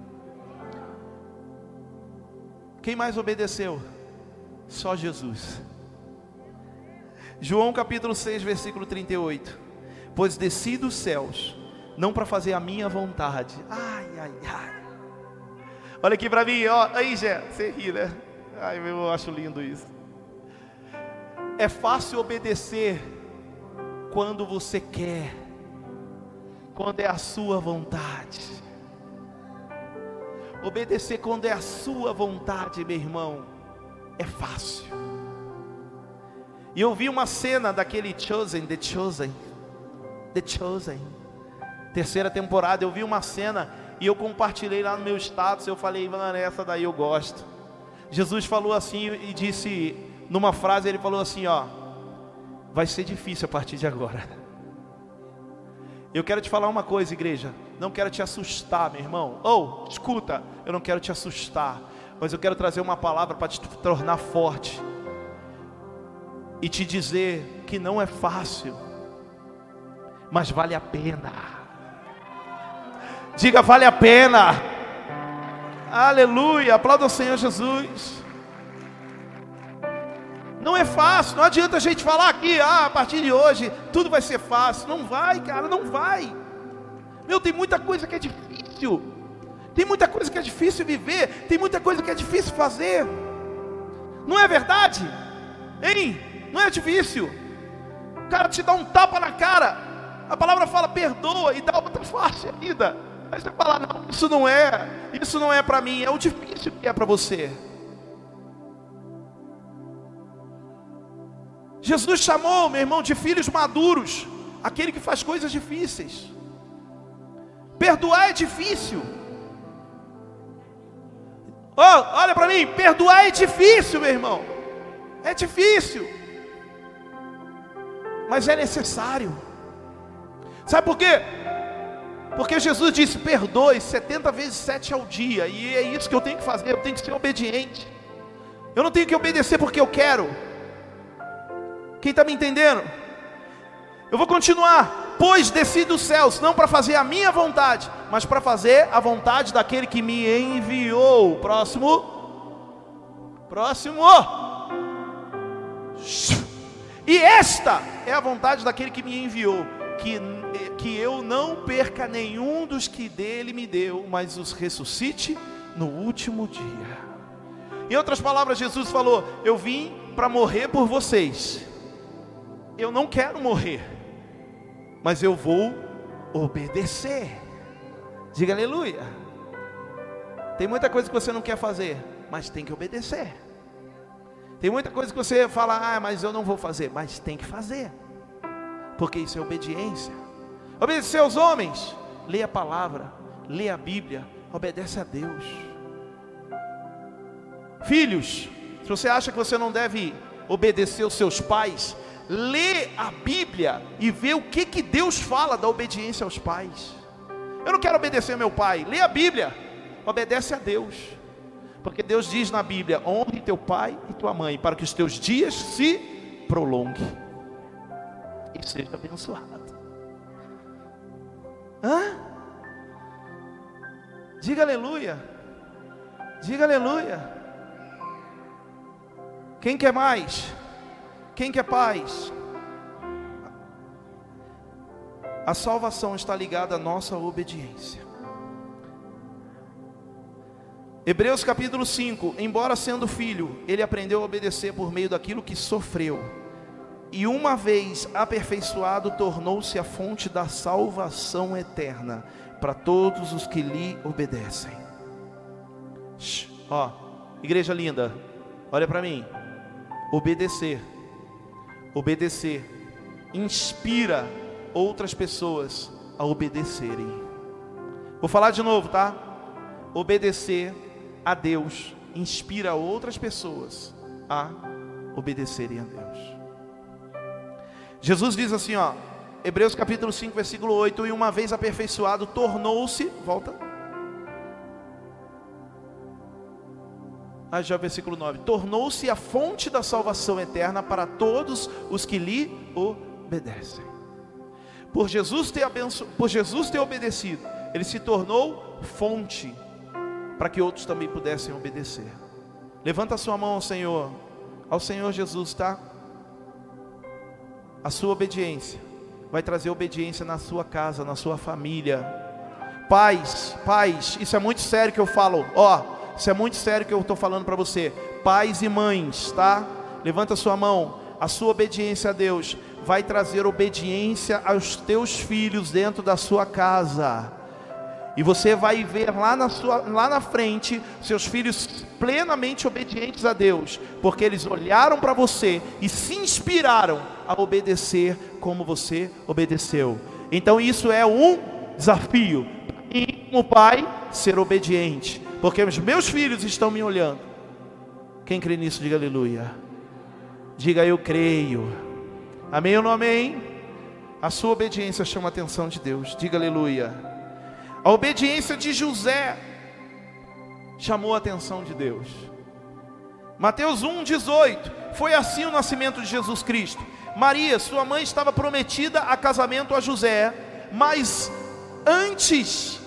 Quem mais obedeceu? Só Jesus. João capítulo 6, versículo 38. Pois desci dos céus, não para fazer a minha vontade. Ai, ai, ai. Olha aqui para mim, ó. Aí, Jé, você ri, né? Ai, eu acho lindo isso. É fácil obedecer quando você quer, quando é a sua vontade. Obedecer quando é a sua vontade, meu irmão, é fácil. E eu vi uma cena daquele Chosen, The Chosen, The Chosen, terceira temporada. Eu vi uma cena e eu compartilhei lá no meu status. Eu falei, mano, essa daí eu gosto. Jesus falou assim e disse, numa frase, ele falou assim: Ó, vai ser difícil a partir de agora. Eu quero te falar uma coisa, igreja. Não quero te assustar, meu irmão. Ou, oh, escuta, eu não quero te assustar, mas eu quero trazer uma palavra para te tornar forte e te dizer que não é fácil, mas vale a pena. Diga, vale a pena. Aleluia. Aplauda o Senhor Jesus. Não é fácil, não adianta a gente falar aqui, ah, a partir de hoje tudo vai ser fácil. Não vai, cara, não vai. Meu, tem muita coisa que é difícil. Tem muita coisa que é difícil viver, tem muita coisa que é difícil fazer. Não é verdade? Hein? Não é difícil. O cara te dá um tapa na cara. A palavra fala perdoa e dá outra face ainda. Aí você fala, não, isso não é, isso não é para mim, é o difícil que é para você. Jesus chamou, meu irmão, de filhos maduros, aquele que faz coisas difíceis. Perdoar é difícil. Oh, olha para mim, perdoar é difícil, meu irmão. É difícil. Mas é necessário. Sabe por quê? Porque Jesus disse: perdoe 70 vezes 7 ao dia. E é isso que eu tenho que fazer. Eu tenho que ser obediente. Eu não tenho que obedecer porque eu quero. Quem está me entendendo? Eu vou continuar. Pois desci dos céus, não para fazer a minha vontade, mas para fazer a vontade daquele que me enviou. Próximo. Próximo. E esta é a vontade daquele que me enviou, que, que eu não perca nenhum dos que dele me deu, mas os ressuscite no último dia. Em outras palavras, Jesus falou: Eu vim para morrer por vocês. Eu não quero morrer mas eu vou obedecer. Diga aleluia. Tem muita coisa que você não quer fazer, mas tem que obedecer. Tem muita coisa que você fala, ah, mas eu não vou fazer, mas tem que fazer, porque isso é obediência. Obedecer aos homens, lê a palavra, lê a Bíblia, obedece a Deus. Filhos, se você acha que você não deve obedecer aos seus pais, lê a Bíblia e vê o que, que Deus fala da obediência aos pais. Eu não quero obedecer ao meu pai, lê a Bíblia, obedece a Deus. Porque Deus diz na Bíblia: honre teu pai e tua mãe, para que os teus dias se prolonguem e seja abençoado. Hã? Diga aleluia. Diga aleluia. Quem quer mais? Quem quer paz? A salvação está ligada à nossa obediência. Hebreus capítulo 5: Embora sendo filho, ele aprendeu a obedecer por meio daquilo que sofreu, e uma vez aperfeiçoado, tornou-se a fonte da salvação eterna para todos os que lhe obedecem. Shhh, ó, igreja linda, olha para mim. Obedecer Obedecer inspira outras pessoas a obedecerem. Vou falar de novo, tá? Obedecer a Deus inspira outras pessoas a obedecerem a Deus. Jesus diz assim, ó, Hebreus capítulo 5, versículo 8, e uma vez aperfeiçoado, tornou-se, volta, Ah, já versículo 9: Tornou-se a fonte da salvação eterna para todos os que lhe obedecem. Por Jesus ter abenço... por Jesus ter obedecido, ele se tornou fonte para que outros também pudessem obedecer. Levanta a sua mão ao Senhor, ao Senhor Jesus, tá? A sua obediência vai trazer obediência na sua casa, na sua família. Pais, pais, isso é muito sério que eu falo, ó isso é muito sério que eu estou falando para você. Pais e mães, tá? Levanta sua mão. A sua obediência a Deus vai trazer obediência aos teus filhos dentro da sua casa. E você vai ver lá na, sua, lá na frente seus filhos plenamente obedientes a Deus, porque eles olharam para você e se inspiraram a obedecer como você obedeceu. Então isso é um desafio. E como pai, ser obediente porque os meus filhos estão me olhando. Quem crê nisso, diga aleluia. Diga eu creio. Amém ou não amém? A sua obediência chama a atenção de Deus. Diga aleluia. A obediência de José chamou a atenção de Deus. Mateus 1:18. Foi assim o nascimento de Jesus Cristo. Maria, sua mãe, estava prometida a casamento a José, mas antes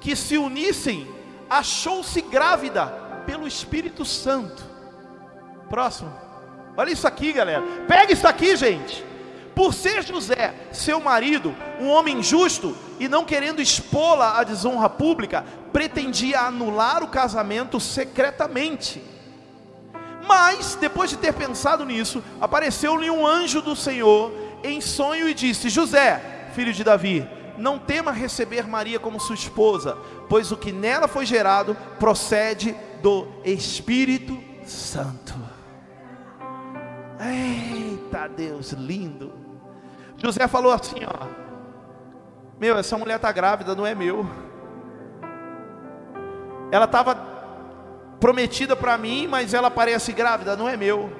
que se unissem, achou-se grávida pelo Espírito Santo. Próximo. Olha isso aqui, galera. Pega isso aqui, gente. Por ser José, seu marido, um homem justo e não querendo expô-la à desonra pública, pretendia anular o casamento secretamente. Mas, depois de ter pensado nisso, apareceu-lhe um anjo do Senhor em sonho e disse: José, filho de Davi, não tema receber Maria como sua esposa, pois o que nela foi gerado procede do Espírito Santo. Eita Deus, lindo. José falou assim, ó. Meu, essa mulher está grávida, não é meu. Ela estava prometida para mim, mas ela parece grávida, não é meu.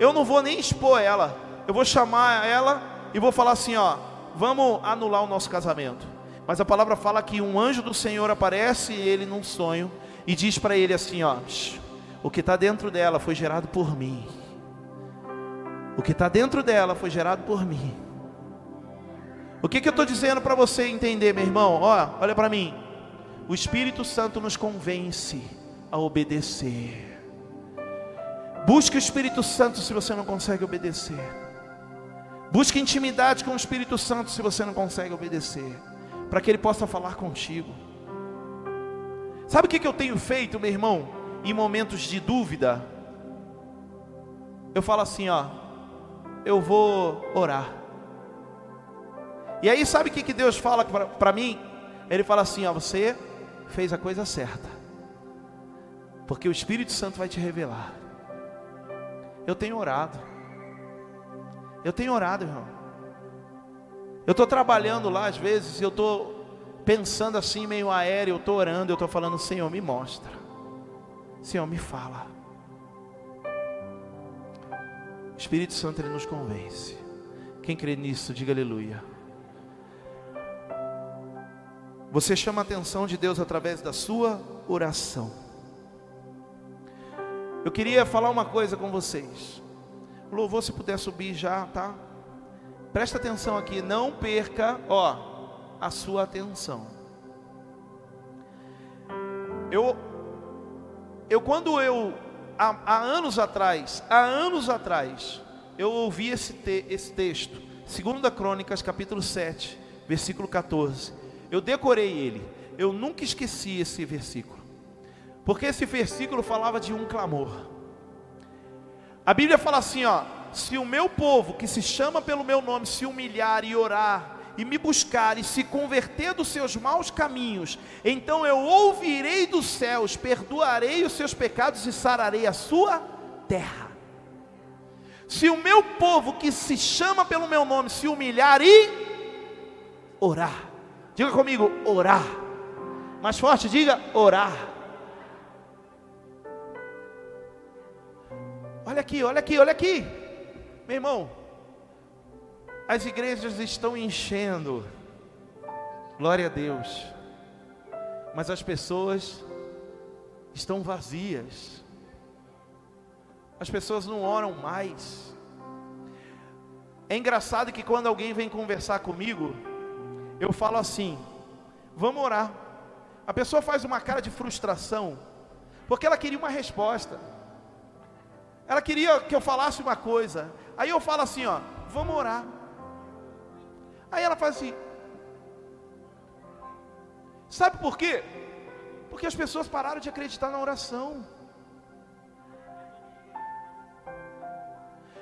Eu não vou nem expor ela. Eu vou chamar ela e vou falar assim, ó, vamos anular o nosso casamento. Mas a palavra fala que um anjo do Senhor aparece ele num sonho e diz para ele assim, ó, o que está dentro dela foi gerado por mim. O que está dentro dela foi gerado por mim. O que, que eu estou dizendo para você entender, meu irmão? Ó, olha para mim. O Espírito Santo nos convence a obedecer. Busque o Espírito Santo se você não consegue obedecer. Busque intimidade com o Espírito Santo se você não consegue obedecer, para que ele possa falar contigo. Sabe o que, que eu tenho feito, meu irmão, em momentos de dúvida? Eu falo assim, ó, eu vou orar. E aí, sabe o que, que Deus fala para mim? Ele fala assim: ó, você fez a coisa certa, porque o Espírito Santo vai te revelar. Eu tenho orado, eu tenho orado, irmão. Eu estou trabalhando lá, às vezes, eu estou pensando assim, meio aéreo, eu estou orando, eu estou falando: Senhor, me mostra, Senhor, me fala. O Espírito Santo ele nos convence. Quem crê nisso, diga aleluia. Você chama a atenção de Deus através da sua oração. Eu queria falar uma coisa com vocês. Louvor, se puder subir já, tá? Presta atenção aqui, não perca, ó, a sua atenção. Eu, eu quando eu, há, há anos atrás, há anos atrás, eu ouvi esse, te, esse texto, 2 Crônicas, capítulo 7, versículo 14. Eu decorei ele. Eu nunca esqueci esse versículo. Porque esse versículo falava de um clamor. A Bíblia fala assim, ó: se o meu povo, que se chama pelo meu nome, se humilhar e orar e me buscar e se converter dos seus maus caminhos, então eu ouvirei dos céus, perdoarei os seus pecados e sararei a sua terra. Se o meu povo que se chama pelo meu nome se humilhar e orar, Diga comigo, orar. Mais forte, diga orar. Olha aqui, olha aqui, olha aqui. Meu irmão, as igrejas estão enchendo. Glória a Deus. Mas as pessoas estão vazias. As pessoas não oram mais. É engraçado que quando alguém vem conversar comigo, eu falo assim: vamos orar. A pessoa faz uma cara de frustração, porque ela queria uma resposta. Ela queria que eu falasse uma coisa. Aí eu falo assim, ó, vamos orar. Aí ela faz assim. Sabe por quê? Porque as pessoas pararam de acreditar na oração.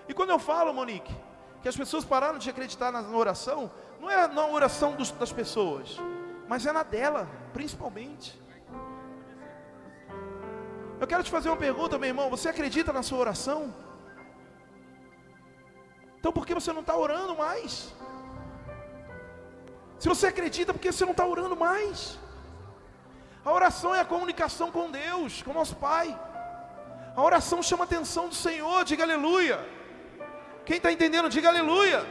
E quando eu falo, Monique, que as pessoas pararam de acreditar na oração, não é na oração dos, das pessoas, mas é na dela, principalmente. Eu quero te fazer uma pergunta, meu irmão. Você acredita na sua oração? Então por que você não está orando mais? Se você acredita, por que você não está orando mais? A oração é a comunicação com Deus, com nosso Pai. A oração chama a atenção do Senhor, diga aleluia. Quem está entendendo, diga aleluia.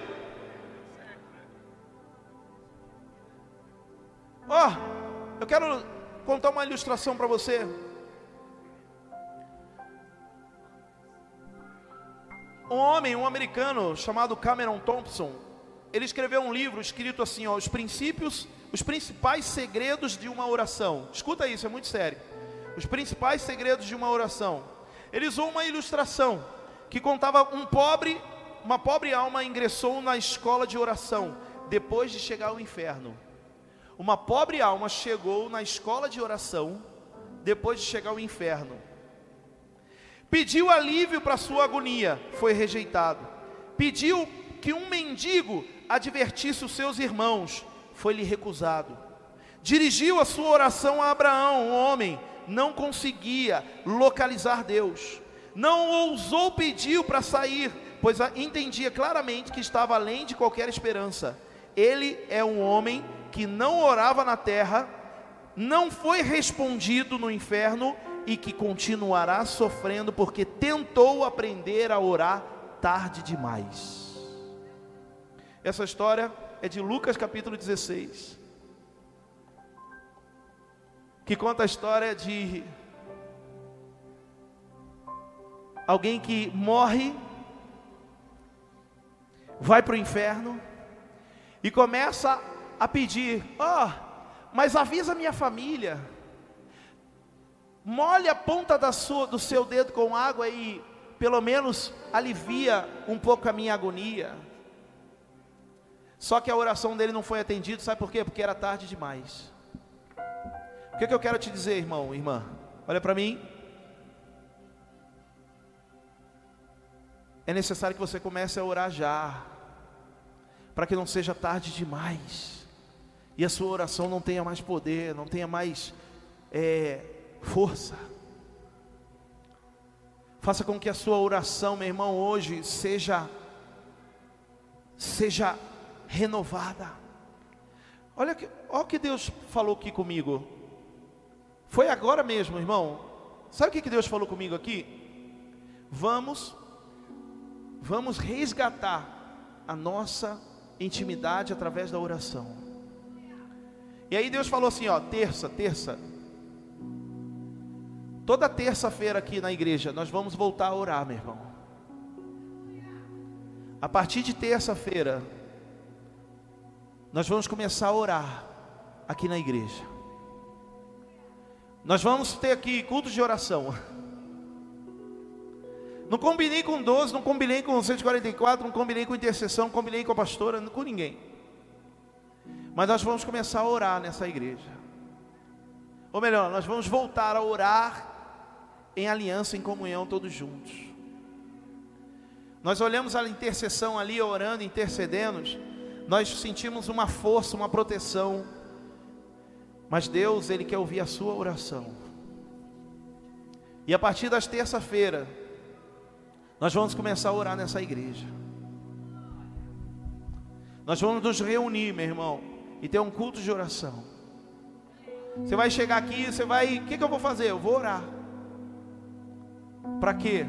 Ó, oh, eu quero contar uma ilustração para você. Um homem, um americano chamado Cameron Thompson, ele escreveu um livro escrito assim, ó, os princípios, os principais segredos de uma oração. Escuta isso, é muito sério. Os principais segredos de uma oração. Ele usou uma ilustração que contava um pobre, uma pobre alma ingressou na escola de oração depois de chegar ao inferno. Uma pobre alma chegou na escola de oração depois de chegar ao inferno. Pediu alívio para sua agonia, foi rejeitado. Pediu que um mendigo advertisse os seus irmãos, foi-lhe recusado. Dirigiu a sua oração a Abraão, um homem, não conseguia localizar Deus. Não ousou pedir para sair, pois entendia claramente que estava além de qualquer esperança. Ele é um homem que não orava na terra, não foi respondido no inferno e que continuará sofrendo porque tentou aprender a orar tarde demais. Essa história é de Lucas capítulo 16, que conta a história de alguém que morre, vai para o inferno e começa a pedir: ó, oh, mas avisa minha família. Molhe a ponta sua, do seu dedo com água e pelo menos alivia um pouco a minha agonia. Só que a oração dele não foi atendida, sabe por quê? Porque era tarde demais. O que, que eu quero te dizer, irmão, irmã? Olha para mim. É necessário que você comece a orar já, para que não seja tarde demais e a sua oração não tenha mais poder, não tenha mais é, força. Faça com que a sua oração, meu irmão, hoje seja seja renovada. Olha que, olha o que Deus falou aqui comigo. Foi agora mesmo, irmão. Sabe o que, que Deus falou comigo aqui? Vamos, vamos resgatar a nossa intimidade através da oração. E aí Deus falou assim, ó, terça, terça. Toda terça-feira aqui na igreja nós vamos voltar a orar, meu irmão. A partir de terça-feira nós vamos começar a orar aqui na igreja. Nós vamos ter aqui cultos de oração. Não combinei com 12, não combinei com 144, não combinei com intercessão, não combinei com a pastora, com ninguém. Mas nós vamos começar a orar nessa igreja. Ou melhor, nós vamos voltar a orar em aliança, em comunhão, todos juntos. Nós olhamos a intercessão ali, orando, intercedendo, nós sentimos uma força, uma proteção. Mas Deus, Ele quer ouvir a sua oração. E a partir das terça-feira, nós vamos começar a orar nessa igreja. Nós vamos nos reunir, meu irmão e ter um culto de oração. Você vai chegar aqui, você vai, o que, que eu vou fazer? Eu vou orar. Para quê?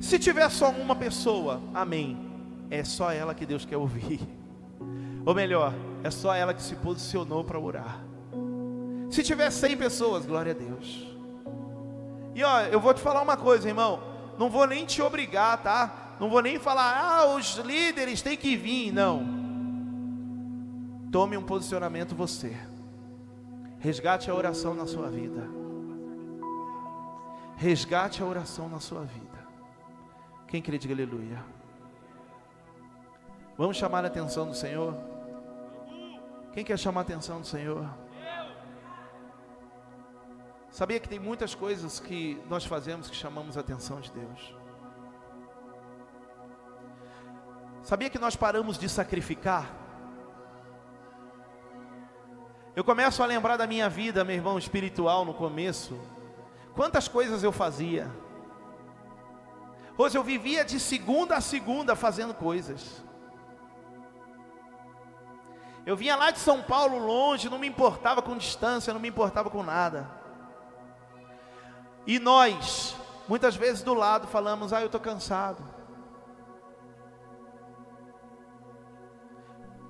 Se tiver só uma pessoa, amém. É só ela que Deus quer ouvir. Ou melhor, é só ela que se posicionou para orar. Se tiver 100 pessoas, glória a Deus. E ó, eu vou te falar uma coisa, irmão. Não vou nem te obrigar, tá? Não vou nem falar, ah, os líderes têm que vir. Não. Tome um posicionamento você. Resgate a oração na sua vida. Resgate a oração na sua vida. Quem crê, diga aleluia. Vamos chamar a atenção do Senhor. Quem quer chamar a atenção do Senhor? Sabia que tem muitas coisas que nós fazemos que chamamos a atenção de Deus. Sabia que nós paramos de sacrificar eu começo a lembrar da minha vida, meu irmão, espiritual no começo. Quantas coisas eu fazia. Hoje eu vivia de segunda a segunda fazendo coisas. Eu vinha lá de São Paulo longe, não me importava com distância, não me importava com nada. E nós, muitas vezes do lado, falamos: Ah, eu estou cansado.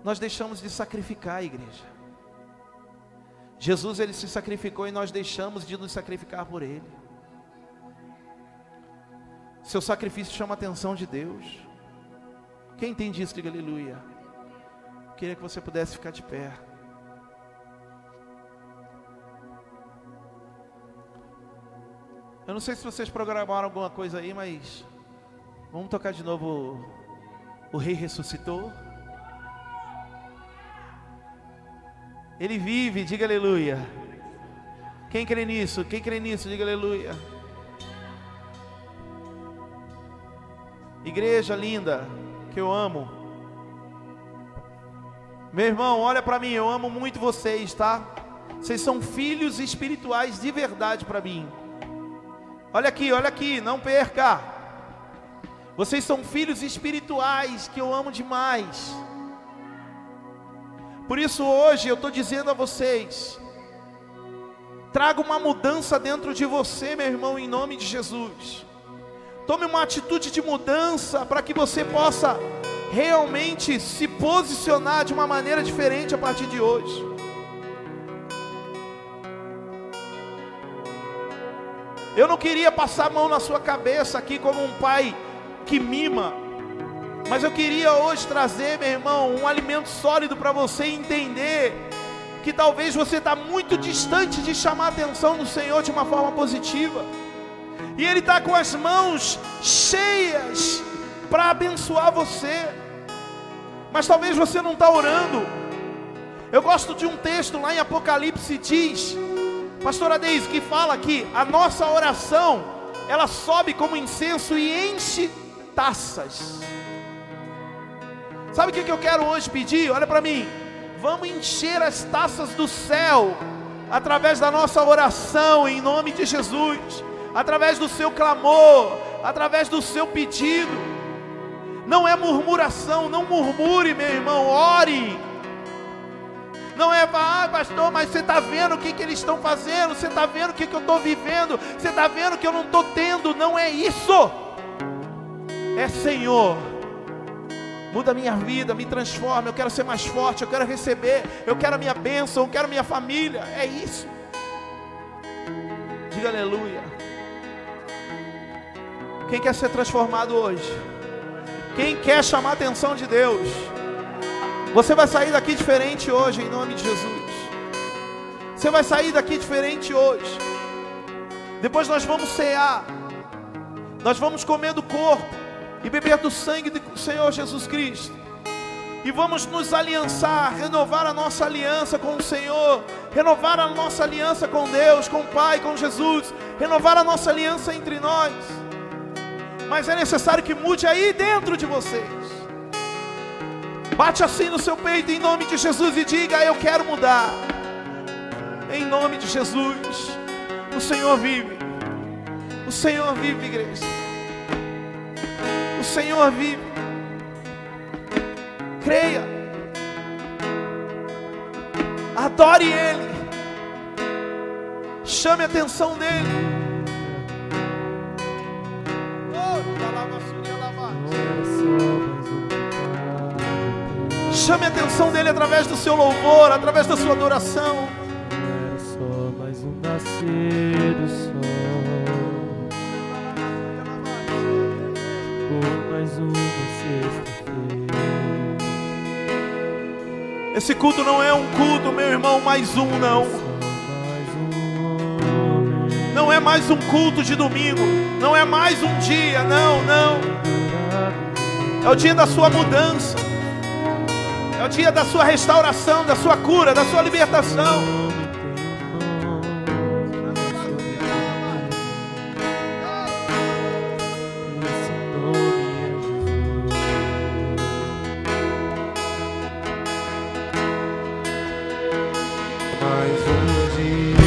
Nós deixamos de sacrificar a igreja. Jesus ele se sacrificou e nós deixamos de nos sacrificar por ele. Seu sacrifício chama a atenção de Deus. Quem entende isso, diga aleluia. Queria que você pudesse ficar de pé. Eu não sei se vocês programaram alguma coisa aí, mas vamos tocar de novo. O Rei ressuscitou. Ele vive, diga aleluia. Quem crê nisso? Quem crê nisso? Diga aleluia. Igreja linda, que eu amo. Meu irmão, olha para mim, eu amo muito vocês, tá? Vocês são filhos espirituais de verdade para mim. Olha aqui, olha aqui, não perca. Vocês são filhos espirituais que eu amo demais. Por isso hoje eu estou dizendo a vocês: traga uma mudança dentro de você, meu irmão, em nome de Jesus. Tome uma atitude de mudança para que você possa realmente se posicionar de uma maneira diferente a partir de hoje. Eu não queria passar a mão na sua cabeça aqui como um pai que mima, mas eu queria hoje trazer, meu irmão, um alimento sólido para você entender que talvez você está muito distante de chamar a atenção do Senhor de uma forma positiva, e Ele está com as mãos cheias para abençoar você mas talvez você não está orando. Eu gosto de um texto lá em Apocalipse diz, pastora Deise, que fala que a nossa oração, ela sobe como incenso e enche taças. Sabe o que, eu quero hoje pedir? Olha para mim. Vamos encher as taças do céu através da nossa oração em nome de Jesus, através do seu clamor, através do seu pedido não é murmuração, não murmure, meu irmão, ore. Não é, ah, pastor, mas você está vendo o que, que eles estão fazendo, você está vendo o que, que eu estou vivendo, você está vendo que eu não estou tendo, não é isso. É Senhor, muda a minha vida, me transforma, eu quero ser mais forte, eu quero receber, eu quero a minha bênção, eu quero a minha família, é isso. Diga aleluia. Quem quer ser transformado hoje? Quem quer chamar a atenção de Deus, você vai sair daqui diferente hoje, em nome de Jesus. Você vai sair daqui diferente hoje. Depois nós vamos cear, nós vamos comer do corpo e beber do sangue do Senhor Jesus Cristo. E vamos nos aliançar, renovar a nossa aliança com o Senhor, renovar a nossa aliança com Deus, com o Pai, com Jesus, renovar a nossa aliança entre nós mas é necessário que mude aí dentro de vocês. Bate assim no seu peito em nome de Jesus e diga: Eu quero mudar. Em nome de Jesus, o Senhor vive. O Senhor vive, igreja. O Senhor vive. Creia. Adore Ele. Chame a atenção dEle. Chame a atenção dele através do seu louvor, através da sua adoração. Era só mais um nascer do sol. Mais uma sexta-feira. Esse culto não é um culto, meu irmão, mais um não. Não é mais um culto de domingo. Não é mais um dia, não, não. É o dia da sua mudança. É o dia da sua restauração, da sua cura, da sua libertação. mais um dia.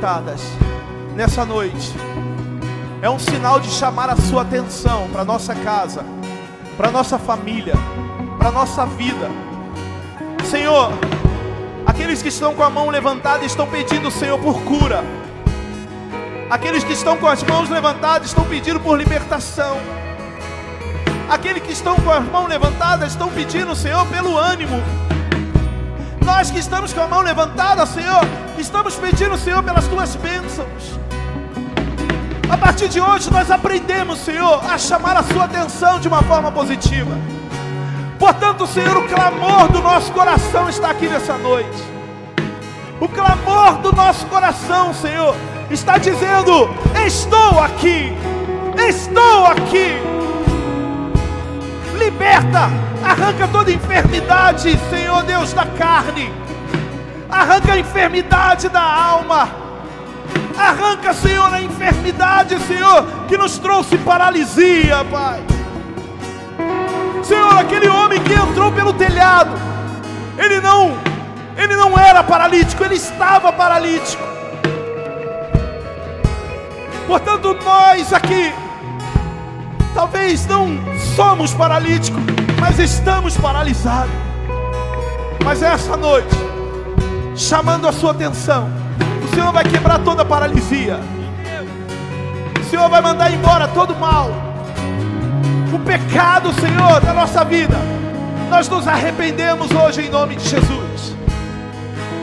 levantadas nessa noite. É um sinal de chamar a sua atenção para nossa casa, para nossa família, para nossa vida. Senhor, aqueles que estão com a mão levantada estão pedindo, Senhor, por cura. Aqueles que estão com as mãos levantadas estão pedindo por libertação. Aqueles que estão com as mãos levantadas estão pedindo, Senhor, pelo ânimo. Nós que estamos com a mão levantada, Senhor, Estamos pedindo, Senhor, pelas tuas bênçãos. A partir de hoje nós aprendemos, Senhor, a chamar a sua atenção de uma forma positiva. Portanto, Senhor, o clamor do nosso coração está aqui nessa noite. O clamor do nosso coração, Senhor, está dizendo: Estou aqui, estou aqui. Liberta, arranca toda enfermidade, Senhor Deus da carne Arranca a enfermidade da alma. Arranca, Senhor, a enfermidade, Senhor, que nos trouxe paralisia, Pai. Senhor, aquele homem que entrou pelo telhado, ele não, ele não era paralítico, ele estava paralítico. Portanto, nós aqui, talvez não somos paralíticos, mas estamos paralisados. Mas essa noite, chamando a sua atenção, o Senhor vai quebrar toda paralisia. O Senhor vai mandar embora todo mal. O pecado, Senhor, da nossa vida. Nós nos arrependemos hoje em nome de Jesus.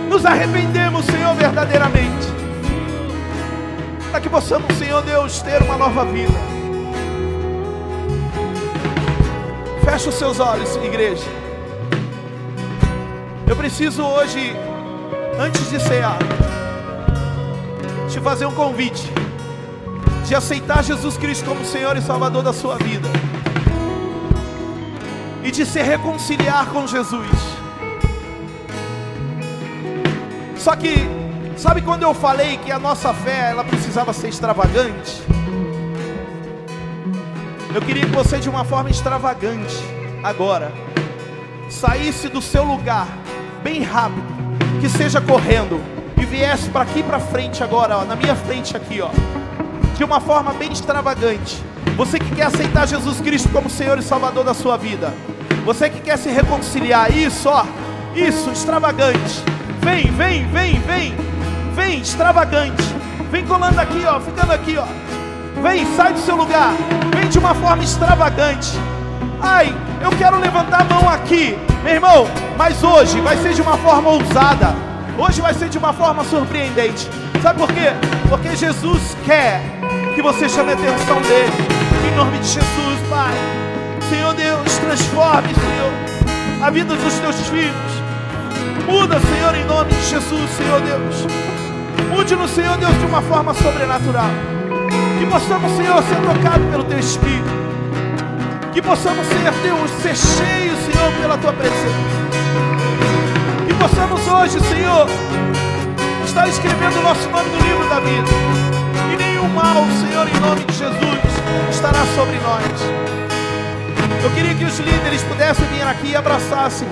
Nos arrependemos, Senhor, verdadeiramente. Para que possamos, Senhor Deus, ter uma nova vida. Feche os seus olhos, igreja. Eu preciso hoje, antes de cear, te fazer um convite de aceitar Jesus Cristo como Senhor e Salvador da sua vida e de se reconciliar com Jesus. Só que, sabe quando eu falei que a nossa fé ela precisava ser extravagante? Eu queria que você, de uma forma extravagante, agora, saísse do seu lugar, bem rápido, que seja correndo, e viesse para aqui para frente agora, ó, na minha frente aqui, ó, de uma forma bem extravagante. Você que quer aceitar Jesus Cristo como Senhor e Salvador da sua vida, você que quer se reconciliar, isso, ó, isso, extravagante. Vem, vem, vem, vem, vem, extravagante. Vem colando aqui, ó, ficando aqui, ó. Vem, sai do seu lugar. Vem de uma forma extravagante. Ai, eu quero levantar a mão aqui, meu irmão. Mas hoje vai ser de uma forma ousada. Hoje vai ser de uma forma surpreendente. Sabe por quê? Porque Jesus quer que você chame a atenção dele. Em nome de Jesus, Pai. Senhor Deus, transforme, Senhor, a vida dos teus filhos. Muda, Senhor, em nome de Jesus, Senhor Deus. Mude-nos, Senhor Deus, de uma forma sobrenatural. Que possamos, Senhor, ser tocados pelo Teu Espírito. Que possamos, Senhor Deus, ser cheios, Senhor, pela Tua presença. Que possamos hoje, Senhor, estar escrevendo o nosso nome no livro da vida. E nenhum mal, Senhor, em nome de Jesus, estará sobre nós. Eu queria que os líderes pudessem vir aqui e abraçassem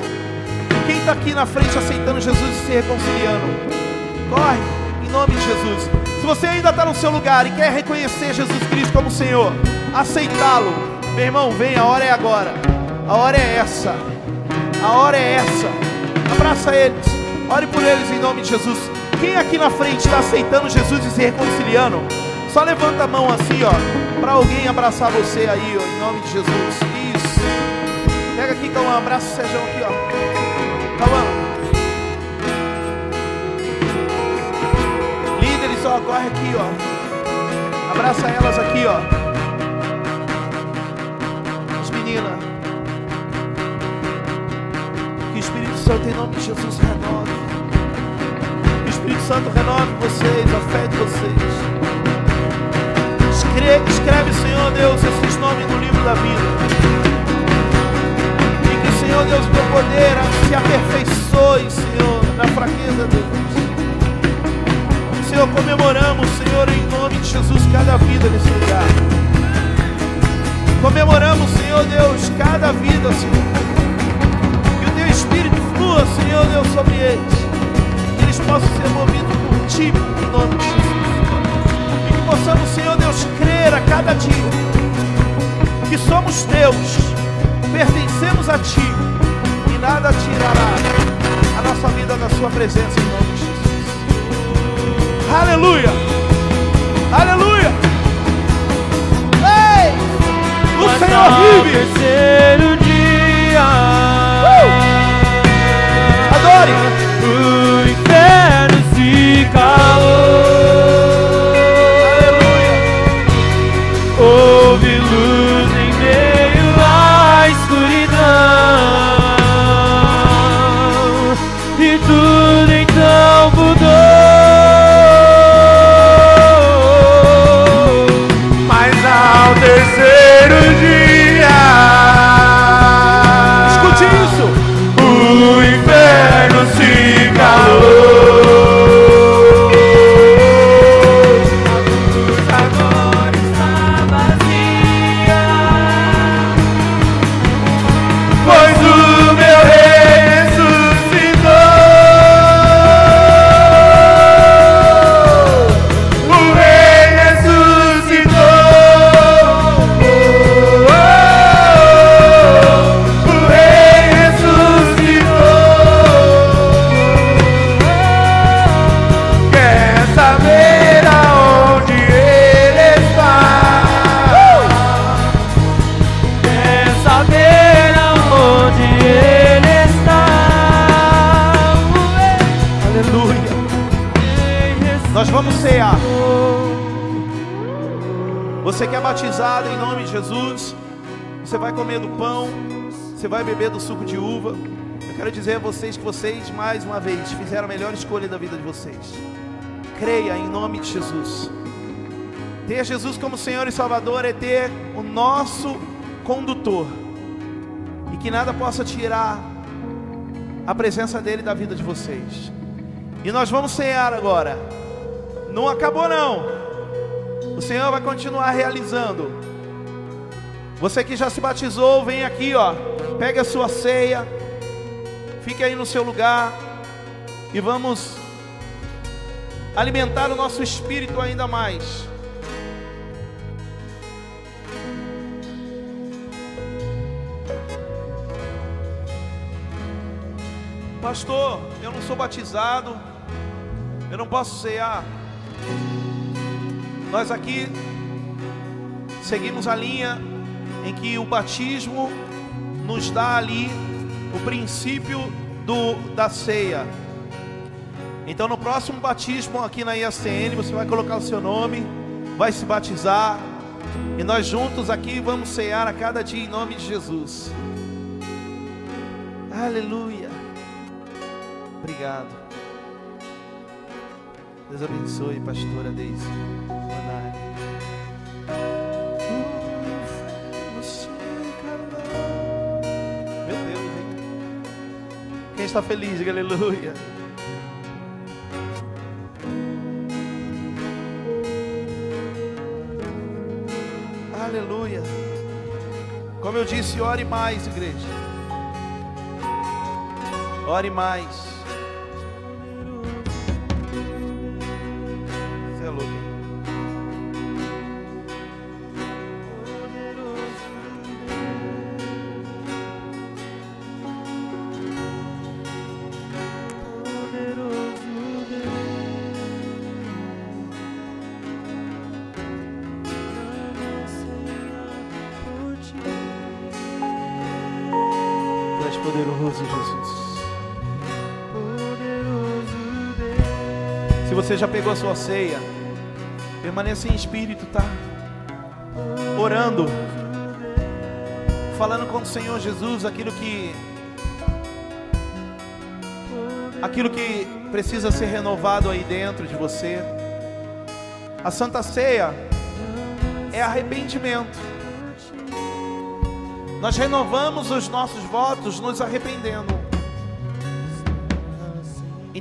quem está aqui na frente aceitando Jesus e se reconciliando. Corre, em nome de Jesus. Se você ainda está no seu lugar e quer reconhecer Jesus Cristo como Senhor, aceitá-lo, meu irmão, vem, a hora é agora. A hora é essa. A hora é essa. Abraça eles. Ore por eles em nome de Jesus. Quem aqui na frente está aceitando Jesus e se reconciliando? Só levanta a mão assim, ó, para alguém abraçar você aí, ó, em nome de Jesus. Isso. Pega aqui, Cauã, abraça o Sérgio aqui, ó. Cauã. Líderes, ó, corre aqui, ó. Abraça elas aqui, ó. Que o Espírito Santo, em nome de Jesus, renove. Que o Espírito Santo renove vocês, a fé de vocês. Escreve, escreve, Senhor Deus, esses nomes no livro da vida. E que, Senhor Deus, teu poder se aperfeiçoe, Senhor, na fraqueza, Deus. Senhor, comemoramos, Senhor, em nome de Jesus, cada vida nesse lugar. Comemoramos, Senhor Deus, cada vida, Senhor. Que o teu Espírito flua, Senhor Deus, sobre eles. Que eles possam ser movidos por ti, em nome de Jesus. E que possamos, Senhor Deus, crer a cada dia que somos teus, pertencemos a ti e nada tirará a nossa vida da sua presença, em nome de Jesus. Aleluia! Aleluia! O Senhor vive! terceiro dia. Adore! Você vai beber do suco de uva. Eu quero dizer a vocês que vocês, mais uma vez, fizeram a melhor escolha da vida de vocês. Creia em nome de Jesus. Ter Jesus como Senhor e Salvador é ter o nosso condutor. E que nada possa tirar a presença dele da vida de vocês. E nós vamos cear agora. Não acabou não. O Senhor vai continuar realizando. Você que já se batizou, vem aqui, ó. Pega a sua ceia. Fique aí no seu lugar e vamos alimentar o nosso espírito ainda mais. Pastor, eu não sou batizado, eu não posso cear. Nós aqui seguimos a linha em que o batismo nos dá ali o princípio do, da ceia. Então, no próximo batismo aqui na IACN, você vai colocar o seu nome, vai se batizar, e nós juntos aqui vamos cear a cada dia em nome de Jesus. Aleluia. Obrigado. Deus abençoe, pastora Deise. Está feliz, diga aleluia. Aleluia. Como eu disse, ore mais, igreja. Ore mais. Você já pegou a sua ceia, permaneça em espírito, tá? Orando, falando com o Senhor Jesus aquilo que aquilo que precisa ser renovado aí dentro de você. A Santa Ceia é arrependimento. Nós renovamos os nossos votos nos arrependendo.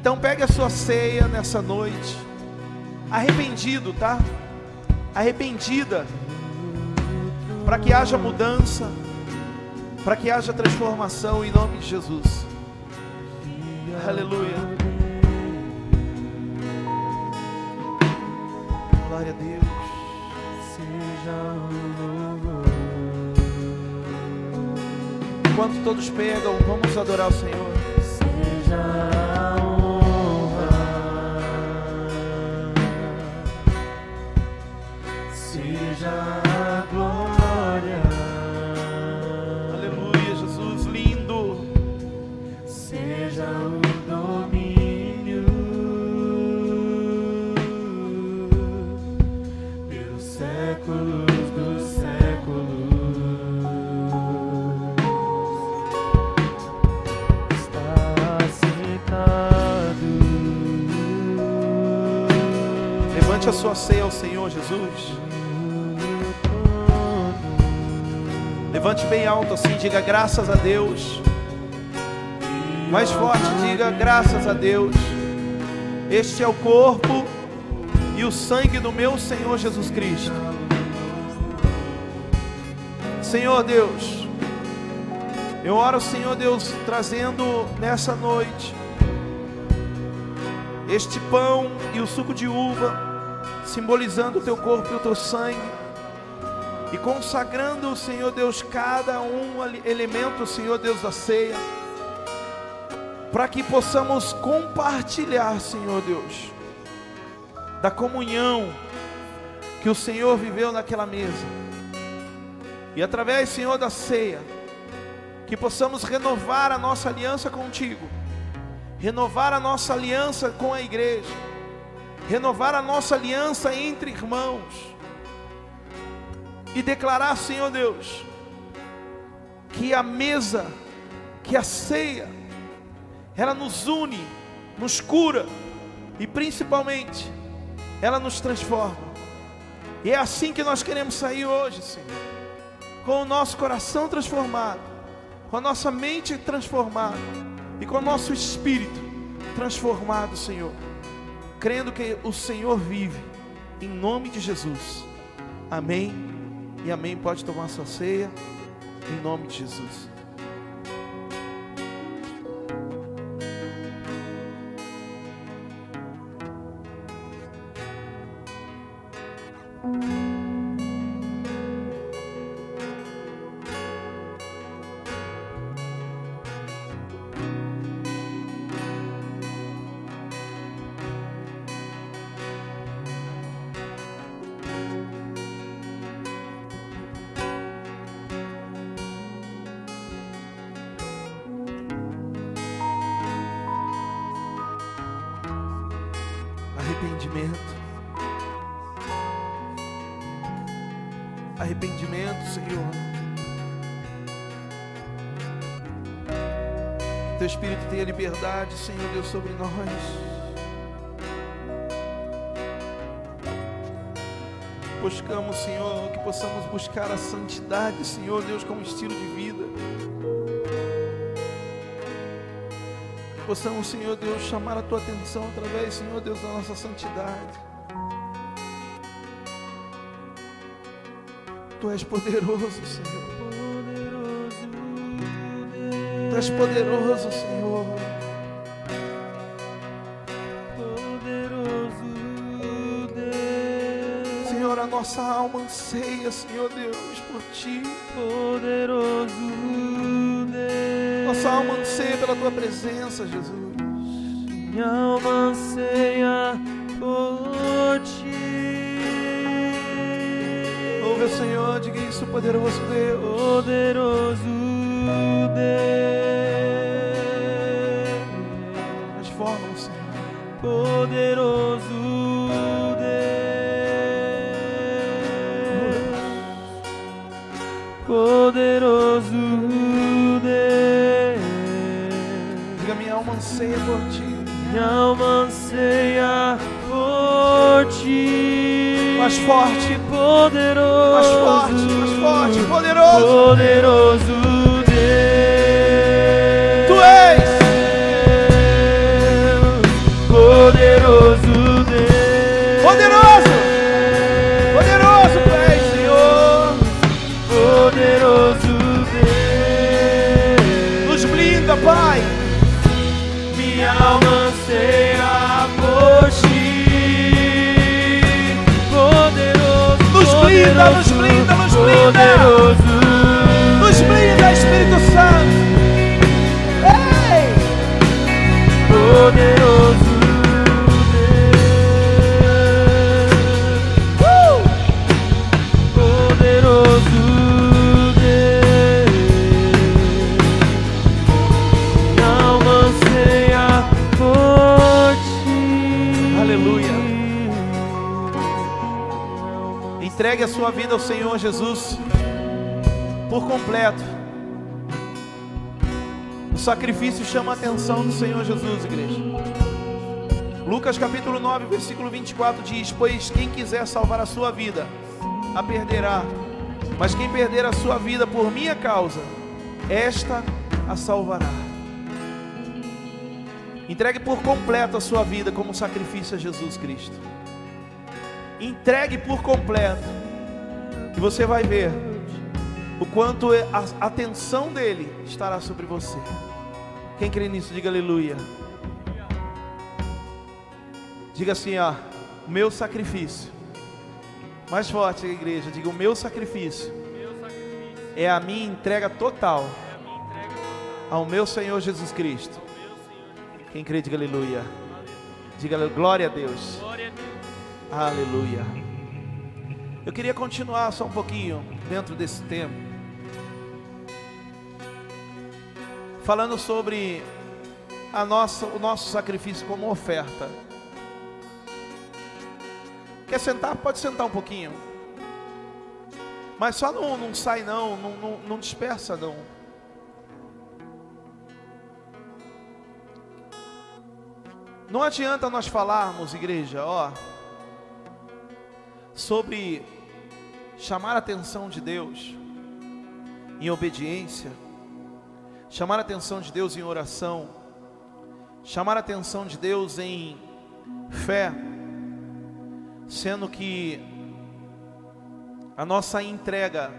Então pegue a sua ceia nessa noite, arrependido, tá? Arrependida, para que haja mudança, para que haja transformação em nome de Jesus. Aleluia. Glória a Deus. Enquanto todos pegam, vamos adorar o Senhor. Ceia ao Senhor Jesus. Levante bem alto assim, diga graças a Deus. Mais forte, diga graças a Deus. Este é o corpo e o sangue do meu Senhor Jesus Cristo. Senhor Deus, eu oro, Senhor Deus, trazendo nessa noite este pão e o suco de uva, simbolizando o teu corpo e o teu sangue, e consagrando, Senhor Deus, cada um elemento, Senhor Deus, da ceia, para que possamos compartilhar, Senhor Deus, da comunhão que o Senhor viveu naquela mesa, e através, Senhor, da ceia, que possamos renovar a nossa aliança contigo renovar a nossa aliança com a igreja, renovar a nossa aliança entre irmãos, e declarar, Senhor Deus, que a mesa, que a ceia, ela nos une, nos cura e principalmente ela nos transforma. E é assim que nós queremos sair hoje, Senhor, com o nosso coração transformado, com a nossa mente transformada e com o nosso espírito transformado, Senhor, crendo que o Senhor vive, em nome de Jesus. Amém e amém. Pode tomar sua ceia, em nome de Jesus. Liberdade, Senhor Deus, sobre nós. Buscamos, Senhor, que possamos buscar a santidade, Senhor Deus, como estilo de vida. possamos, Senhor Deus, chamar a tua atenção através, Senhor Deus, da nossa santidade. Tu és poderoso, Senhor. Tu és poderoso, Senhor. Nossa alma anseia, Senhor Deus, por Ti. Poderoso Deus. Nossa alma anseia pela Tua presença, Jesus. Minha alma anseia por ti. Ouve, Senhor, diga isso, poderoso Deus. Poderoso Deus. Transforma, Senhor. Poderoso Deus. Diga, minha alma anseia por Ti. Minha alma anseia por ti. Mais forte, poderoso. mais forte, mais forte, poderoso. Poderoso Poderoso. Ao Senhor Jesus por completo. O sacrifício chama a atenção do Senhor Jesus, igreja. Lucas capítulo 9, versículo 24 diz: Pois quem quiser salvar a sua vida, a perderá. Mas quem perder a sua vida por minha causa, esta a salvará. Entregue por completo a sua vida como sacrifício a Jesus Cristo. Entregue por completo. E você vai ver o quanto a atenção dele estará sobre você. Quem crê nisso, diga aleluia. Diga assim, ó, meu sacrifício. Mais forte, igreja, diga o meu sacrifício. É a minha entrega total ao meu Senhor Jesus Cristo. Quem crê, diga aleluia. Diga glória a Deus. Aleluia. Eu queria continuar só um pouquinho dentro desse tema. Falando sobre a nossa, o nosso sacrifício como oferta. Quer sentar? Pode sentar um pouquinho. Mas só não, não sai não, não, não, não dispersa não. Não adianta nós falarmos, igreja, ó, sobre chamar a atenção de Deus em obediência, chamar a atenção de Deus em oração, chamar a atenção de Deus em fé, sendo que a nossa entrega,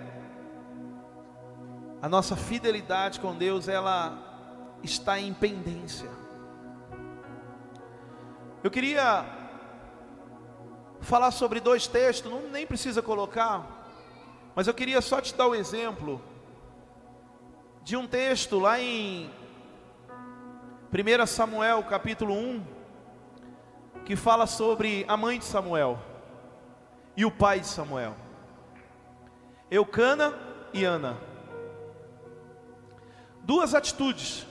a nossa fidelidade com Deus, ela está em pendência. Eu queria falar sobre dois textos, não nem precisa colocar, mas eu queria só te dar o exemplo de um texto lá em 1 Samuel capítulo 1, que fala sobre a mãe de Samuel e o pai de Samuel. Eucana e Ana. Duas atitudes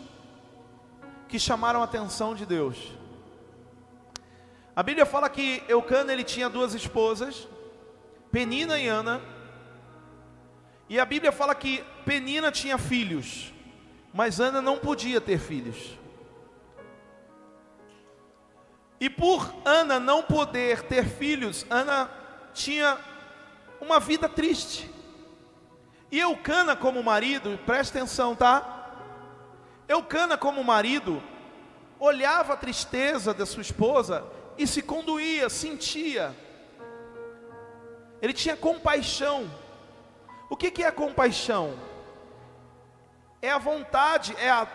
que chamaram a atenção de Deus. A Bíblia fala que Eucana ele tinha duas esposas, Penina e Ana. E a Bíblia fala que Penina tinha filhos, mas Ana não podia ter filhos. E por Ana não poder ter filhos, Ana tinha uma vida triste. E Eucana como marido, presta atenção, tá? Eucana como marido olhava a tristeza da sua esposa e se conduía, sentia. Ele tinha compaixão. O que, que é compaixão? É a vontade, é a,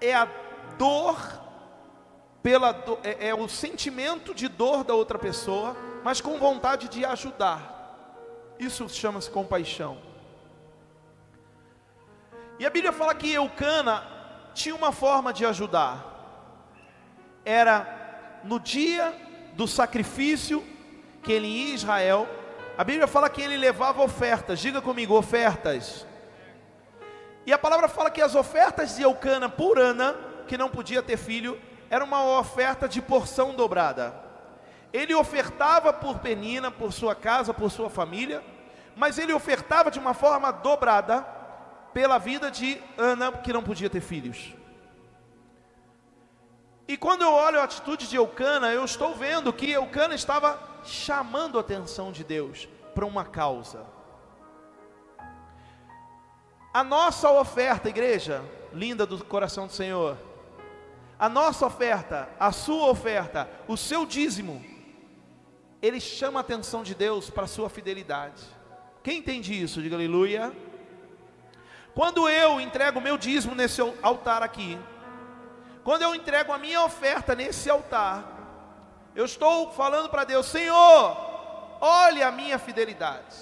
é a dor, pela do, é, é o sentimento de dor da outra pessoa, mas com vontade de ajudar. Isso chama-se compaixão. E a Bíblia fala que Eucana tinha uma forma de ajudar. Era no dia do sacrifício que ele ia em Israel. A Bíblia fala que ele levava ofertas. Diga comigo, ofertas. E a palavra fala que as ofertas de Eucana por Ana, que não podia ter filho, era uma oferta de porção dobrada. Ele ofertava por Penina, por sua casa, por sua família, mas ele ofertava de uma forma dobrada pela vida de Ana, que não podia ter filhos. E quando eu olho a atitude de Eucana, eu estou vendo que Eucana estava chamando a atenção de Deus para uma causa. A nossa oferta, igreja, linda do coração do Senhor, a nossa oferta, a sua oferta, o seu dízimo, ele chama a atenção de Deus para a sua fidelidade. Quem entende isso? Diga aleluia. Quando eu entrego meu dízimo nesse altar aqui, quando eu entrego a minha oferta nesse altar, eu estou falando para Deus: Senhor, olhe a minha fidelidade.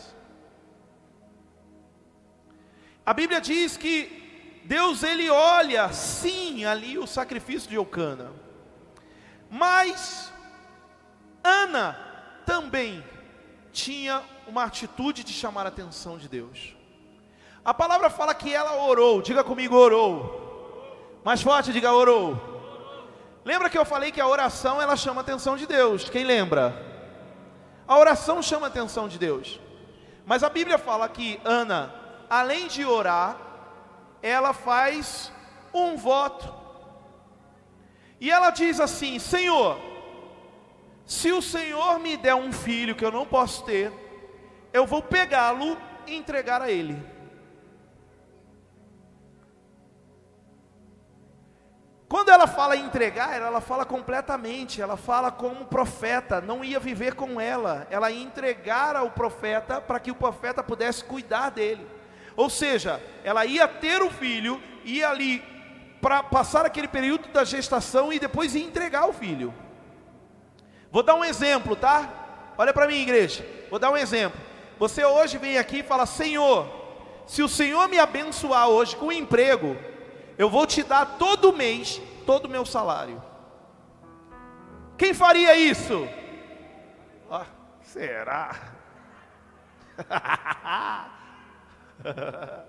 A Bíblia diz que Deus ele olha sim ali o sacrifício de Eucana, mas Ana também tinha uma atitude de chamar a atenção de Deus. A palavra fala que ela orou, diga comigo, orou. Mais forte, diga orou. Lembra que eu falei que a oração ela chama a atenção de Deus? Quem lembra? A oração chama a atenção de Deus. Mas a Bíblia fala que Ana, além de orar, ela faz um voto. E ela diz assim: Senhor, se o Senhor me der um filho que eu não posso ter, eu vou pegá-lo e entregar a ele. Quando ela fala em entregar, ela fala completamente, ela fala como profeta, não ia viver com ela, ela ia entregar ao profeta para que o profeta pudesse cuidar dele. Ou seja, ela ia ter o filho, ia ali para passar aquele período da gestação e depois ia entregar o filho. Vou dar um exemplo, tá? Olha para mim, igreja. Vou dar um exemplo. Você hoje vem aqui e fala: Senhor, se o Senhor me abençoar hoje com um emprego, eu vou te dar todo mês todo o meu salário. Quem faria isso? Ah, será?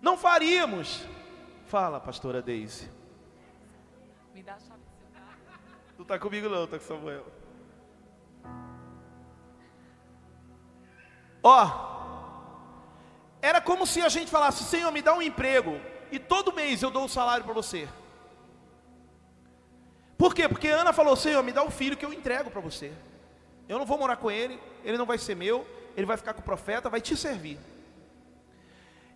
Não faríamos. Fala, pastora Deise. Me dá a chave do seu carro. Não está comigo não, está com Samuel. Ó, era como se a gente falasse: Senhor, me dá um emprego e todo mês eu dou o salário para você. Por quê? Porque Ana falou: Senhor, me dá um filho que eu entrego para você. Eu não vou morar com ele, ele não vai ser meu, ele vai ficar com o profeta, vai te servir.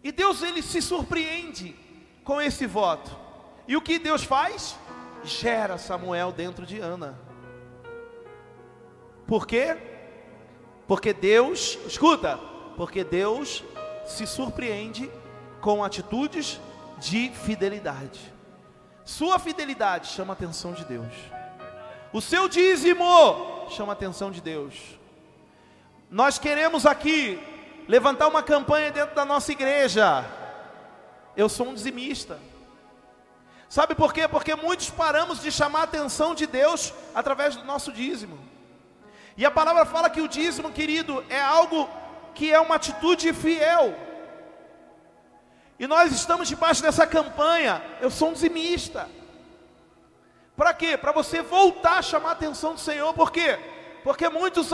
E Deus ele se surpreende com esse voto. E o que Deus faz? Gera Samuel dentro de Ana. Por quê? Porque Deus, escuta, porque Deus se surpreende com atitudes de fidelidade. Sua fidelidade chama a atenção de Deus. O seu dízimo chama a atenção de Deus. Nós queremos aqui levantar uma campanha dentro da nossa igreja. Eu sou um dizimista. Sabe por quê? Porque muitos paramos de chamar a atenção de Deus através do nosso dízimo. E a palavra fala que o dízimo, querido, é algo que é uma atitude fiel. E nós estamos debaixo dessa campanha. Eu sou um dizimista. Para quê? Para você voltar a chamar a atenção do Senhor. Por quê? Porque muitos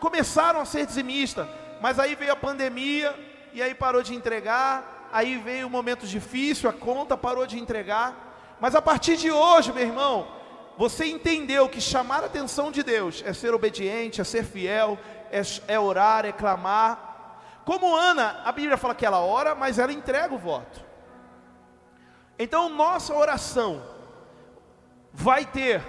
começaram a ser dizimistas, mas aí veio a pandemia e aí parou de entregar. Aí veio um momento difícil, a conta parou de entregar. Mas a partir de hoje, meu irmão, você entendeu que chamar a atenção de Deus é ser obediente, é ser fiel, é, é orar, é clamar. Como Ana, a Bíblia fala que ela ora, mas ela entrega o voto. Então, nossa oração vai ter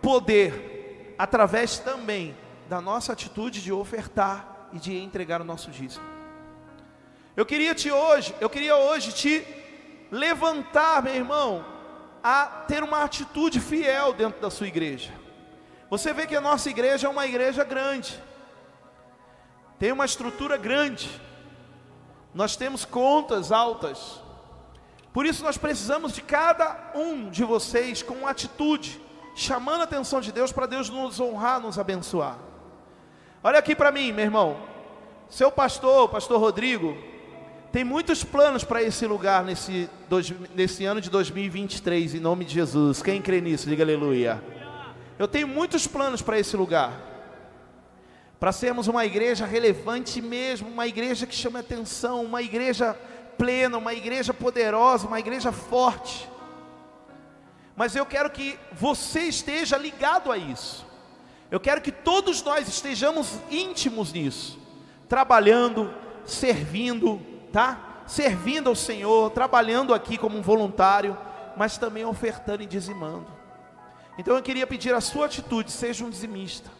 poder através também da nossa atitude de ofertar e de entregar o nosso dízimo. Eu queria te hoje, eu queria hoje te levantar, meu irmão, a ter uma atitude fiel dentro da sua igreja. Você vê que a nossa igreja é uma igreja grande. Tem uma estrutura grande. Nós temos contas altas. Por isso nós precisamos de cada um de vocês com atitude, chamando a atenção de Deus para Deus nos honrar, nos abençoar. Olha aqui para mim, meu irmão. Seu pastor, pastor Rodrigo, tem muitos planos para esse lugar nesse, dois, nesse ano de 2023, em nome de Jesus. Quem crê nisso, diga aleluia. Eu tenho muitos planos para esse lugar. Para sermos uma igreja relevante mesmo, uma igreja que chama atenção, uma igreja plena, uma igreja poderosa, uma igreja forte. Mas eu quero que você esteja ligado a isso. Eu quero que todos nós estejamos íntimos nisso, trabalhando, servindo, tá? Servindo ao Senhor, trabalhando aqui como um voluntário, mas também ofertando e dizimando. Então eu queria pedir a sua atitude, seja um dizimista.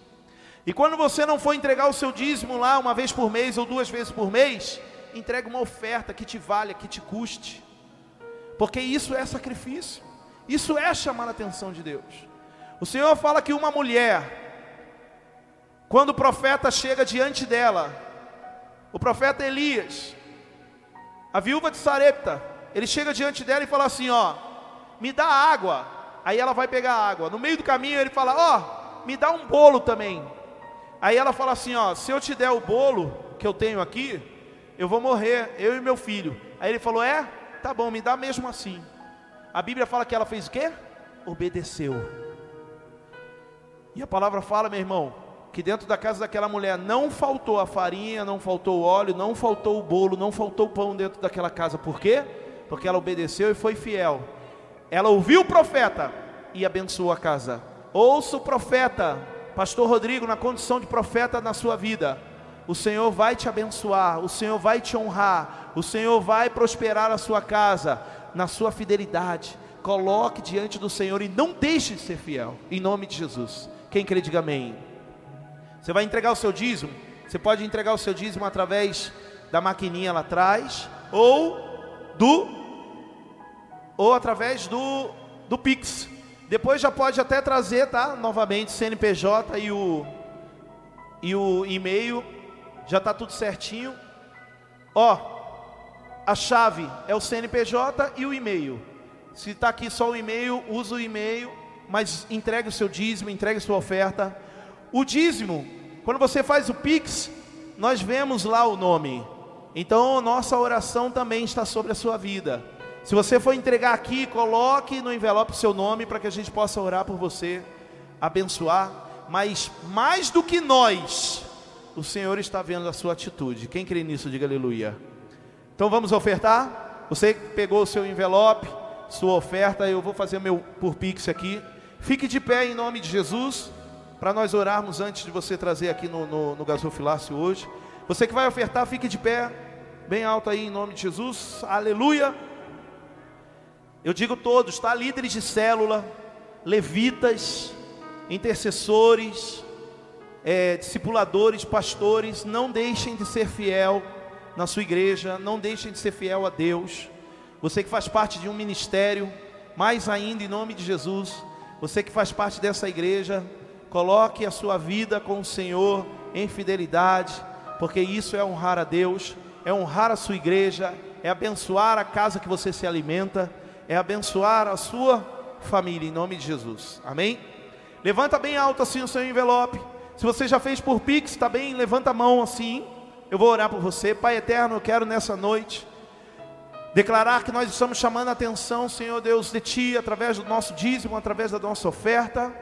E quando você não for entregar o seu dízimo lá uma vez por mês ou duas vezes por mês, entregue uma oferta que te valha, que te custe. Porque isso é sacrifício. Isso é chamar a atenção de Deus. O Senhor fala que uma mulher quando o profeta chega diante dela, o profeta Elias, a viúva de Sarepta, ele chega diante dela e fala assim: Ó, me dá água. Aí ela vai pegar água. No meio do caminho ele fala: Ó, me dá um bolo também. Aí ela fala assim: Ó, se eu te der o bolo que eu tenho aqui, eu vou morrer, eu e meu filho. Aí ele falou: É, tá bom, me dá mesmo assim. A Bíblia fala que ela fez o quê? Obedeceu. E a palavra fala, meu irmão, que dentro da casa daquela mulher não faltou a farinha, não faltou o óleo, não faltou o bolo, não faltou o pão dentro daquela casa. Por quê? Porque ela obedeceu e foi fiel. Ela ouviu o profeta e abençoou a casa. Ouça o profeta, pastor Rodrigo, na condição de profeta na sua vida. O Senhor vai te abençoar, o Senhor vai te honrar, o Senhor vai prosperar a sua casa na sua fidelidade. Coloque diante do Senhor e não deixe de ser fiel, em nome de Jesus. Quem crê, diga amém. Você vai entregar o seu dízimo? Você pode entregar o seu dízimo através da maquininha lá atrás ou do ou através do do Pix. Depois já pode até trazer, tá? Novamente CNPJ e o e o e-mail já tá tudo certinho. Ó, a chave é o CNPJ e o e-mail. Se está aqui só o e-mail, usa o e-mail, mas entregue o seu dízimo, entregue a sua oferta o dízimo, quando você faz o Pix, nós vemos lá o nome. Então, nossa oração também está sobre a sua vida. Se você for entregar aqui, coloque no envelope seu nome para que a gente possa orar por você, abençoar. Mas mais do que nós, o Senhor está vendo a sua atitude. Quem crê nisso, diga aleluia. Então vamos ofertar? Você pegou o seu envelope, sua oferta, eu vou fazer meu por Pix aqui. Fique de pé em nome de Jesus, para nós orarmos antes de você trazer aqui no, no, no gasofilácio hoje. Você que vai ofertar, fique de pé, bem alto aí em nome de Jesus, aleluia. Eu digo todos, tá? Líderes de célula, levitas, intercessores, é, discipuladores, pastores, não deixem de ser fiel na sua igreja, não deixem de ser fiel a Deus. Você que faz parte de um ministério, mais ainda em nome de Jesus, você que faz parte dessa igreja, coloque a sua vida com o Senhor em fidelidade, porque isso é honrar a Deus, é honrar a sua igreja, é abençoar a casa que você se alimenta, é abençoar a sua família em nome de Jesus. Amém? Levanta bem alto assim o seu envelope. Se você já fez por Pix, está bem? Levanta a mão assim. Eu vou orar por você. Pai eterno, eu quero nessa noite declarar que nós estamos chamando a atenção, Senhor Deus, de Ti, através do nosso dízimo, através da nossa oferta,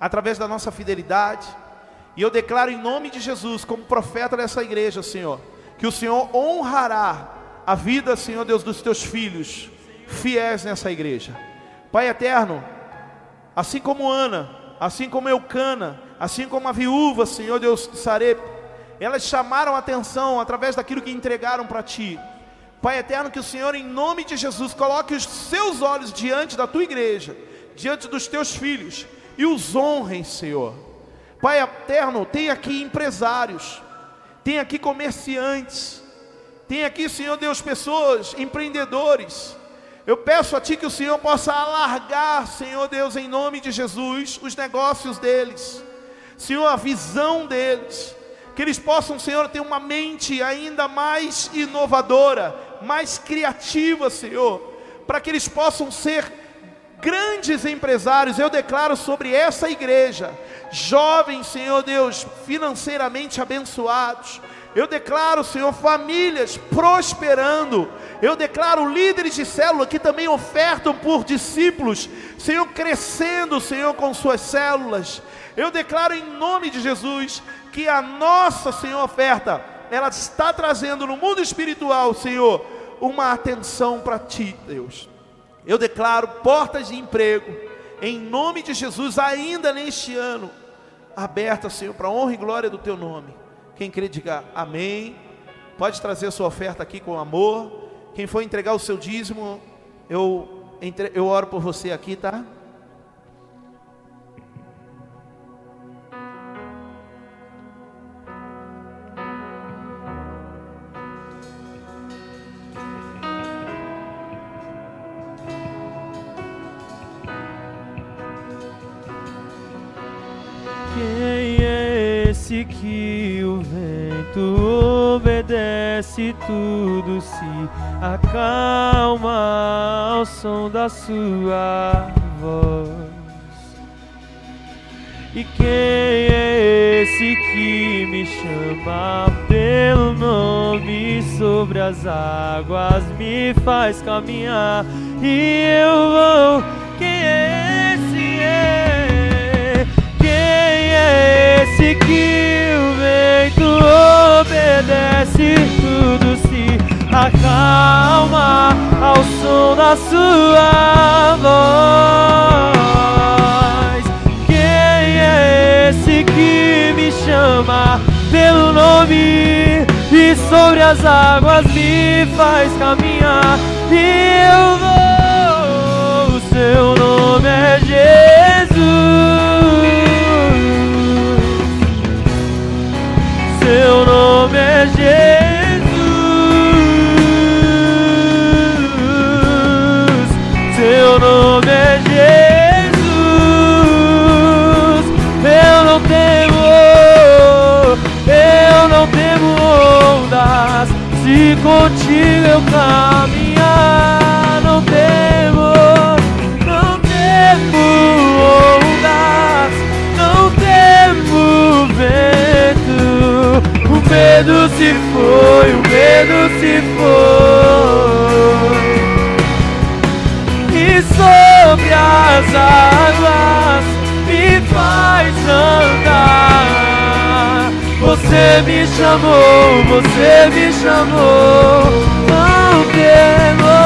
através da nossa fidelidade. E eu declaro em nome de Jesus, como profeta dessa igreja, Senhor, que o Senhor honrará a vida, Senhor Deus, dos teus filhos fiéis nessa igreja. Pai eterno, assim como Ana, assim como Eucana, assim como a viúva, Senhor Deus de elas chamaram atenção através daquilo que entregaram para ti. Pai eterno, que o Senhor, em nome de Jesus, coloque os seus olhos diante da tua igreja, diante dos teus filhos, e os honrem, Senhor. Pai eterno, tem aqui empresários, tem aqui comerciantes, tem aqui, Senhor Deus, pessoas, empreendedores. Eu peço a Ti que o Senhor possa alargar, Senhor Deus, em nome de Jesus, os negócios deles, Senhor, a visão deles, que eles possam, Senhor, ter uma mente ainda mais inovadora, mais criativa, Senhor, para que eles possam ser grandes empresários. Eu declaro sobre essa igreja, jovens, Senhor Deus, financeiramente abençoados. Eu declaro, Senhor, famílias prosperando. Eu declaro líderes de célula que também ofertam por discípulos, Senhor, crescendo, Senhor, com suas células. Eu declaro em nome de Jesus que a nossa, Senhor, oferta, ela está trazendo no mundo espiritual, Senhor, uma atenção para ti, Deus. Eu declaro portas de emprego, em nome de Jesus, ainda neste ano, abertas, Senhor, para a honra e glória do teu nome. Quem crê, diga amém. Pode trazer sua oferta aqui com amor. Quem for entregar o seu dízimo, eu, eu oro por você aqui, tá? Quem é esse que vento obedece tudo se acalma ao som da sua voz? E quem é esse que me chama pelo nome sobre as águas, me faz caminhar e eu vou? Quem é esse? É? É esse que o vento obedece tudo se acalma ao som da sua voz? Quem é esse que me chama pelo nome e sobre as águas me faz caminhar e eu se foi. E sobre as águas me faz andar. Você me chamou, você me chamou. Não temo,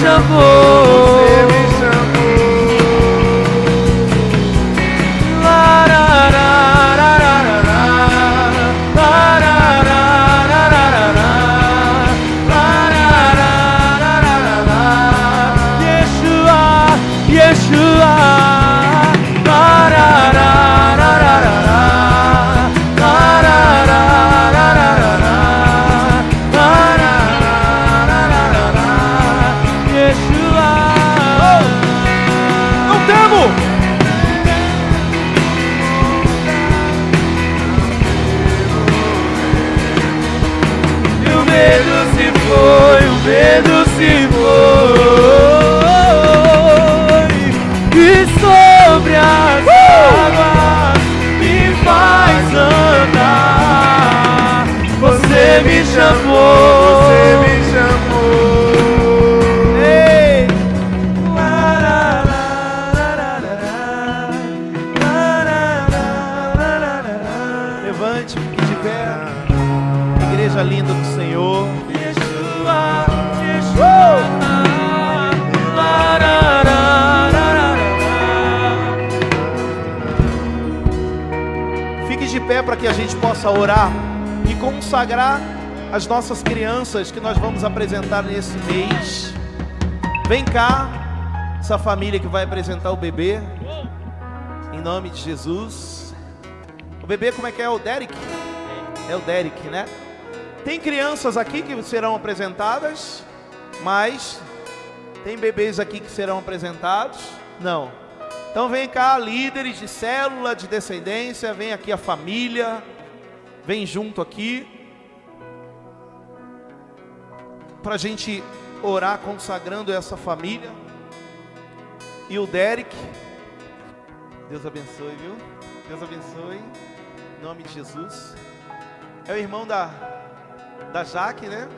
Você a gente possa orar e consagrar as nossas crianças que nós vamos apresentar nesse mês. Vem cá, essa família que vai apresentar o bebê. Em nome de Jesus. O bebê, como é que é? O Derek? É o Derek, né? Tem crianças aqui que serão apresentadas, mas tem bebês aqui que serão apresentados? Não. Então vem cá, líderes de célula de descendência, vem aqui a família, vem junto aqui, para a gente orar consagrando essa família. E o Derek, Deus abençoe, viu? Deus abençoe, em nome de Jesus. É o irmão da, da Jaque, né?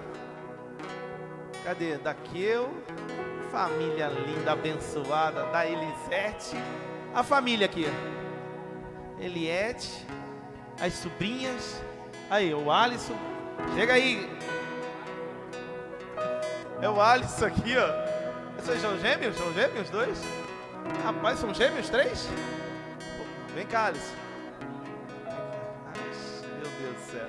Cadê? Daqueu. Família linda, abençoada, da Elisete. A família aqui. Eliette. As sobrinhas. Aí, o Alisson. Chega aí. É o Alisson aqui, ó. Vocês são gêmeos? São gêmeos dois? Rapaz, são gêmeos três? Pô, Vem cá, Alisson. Meu Deus do céu.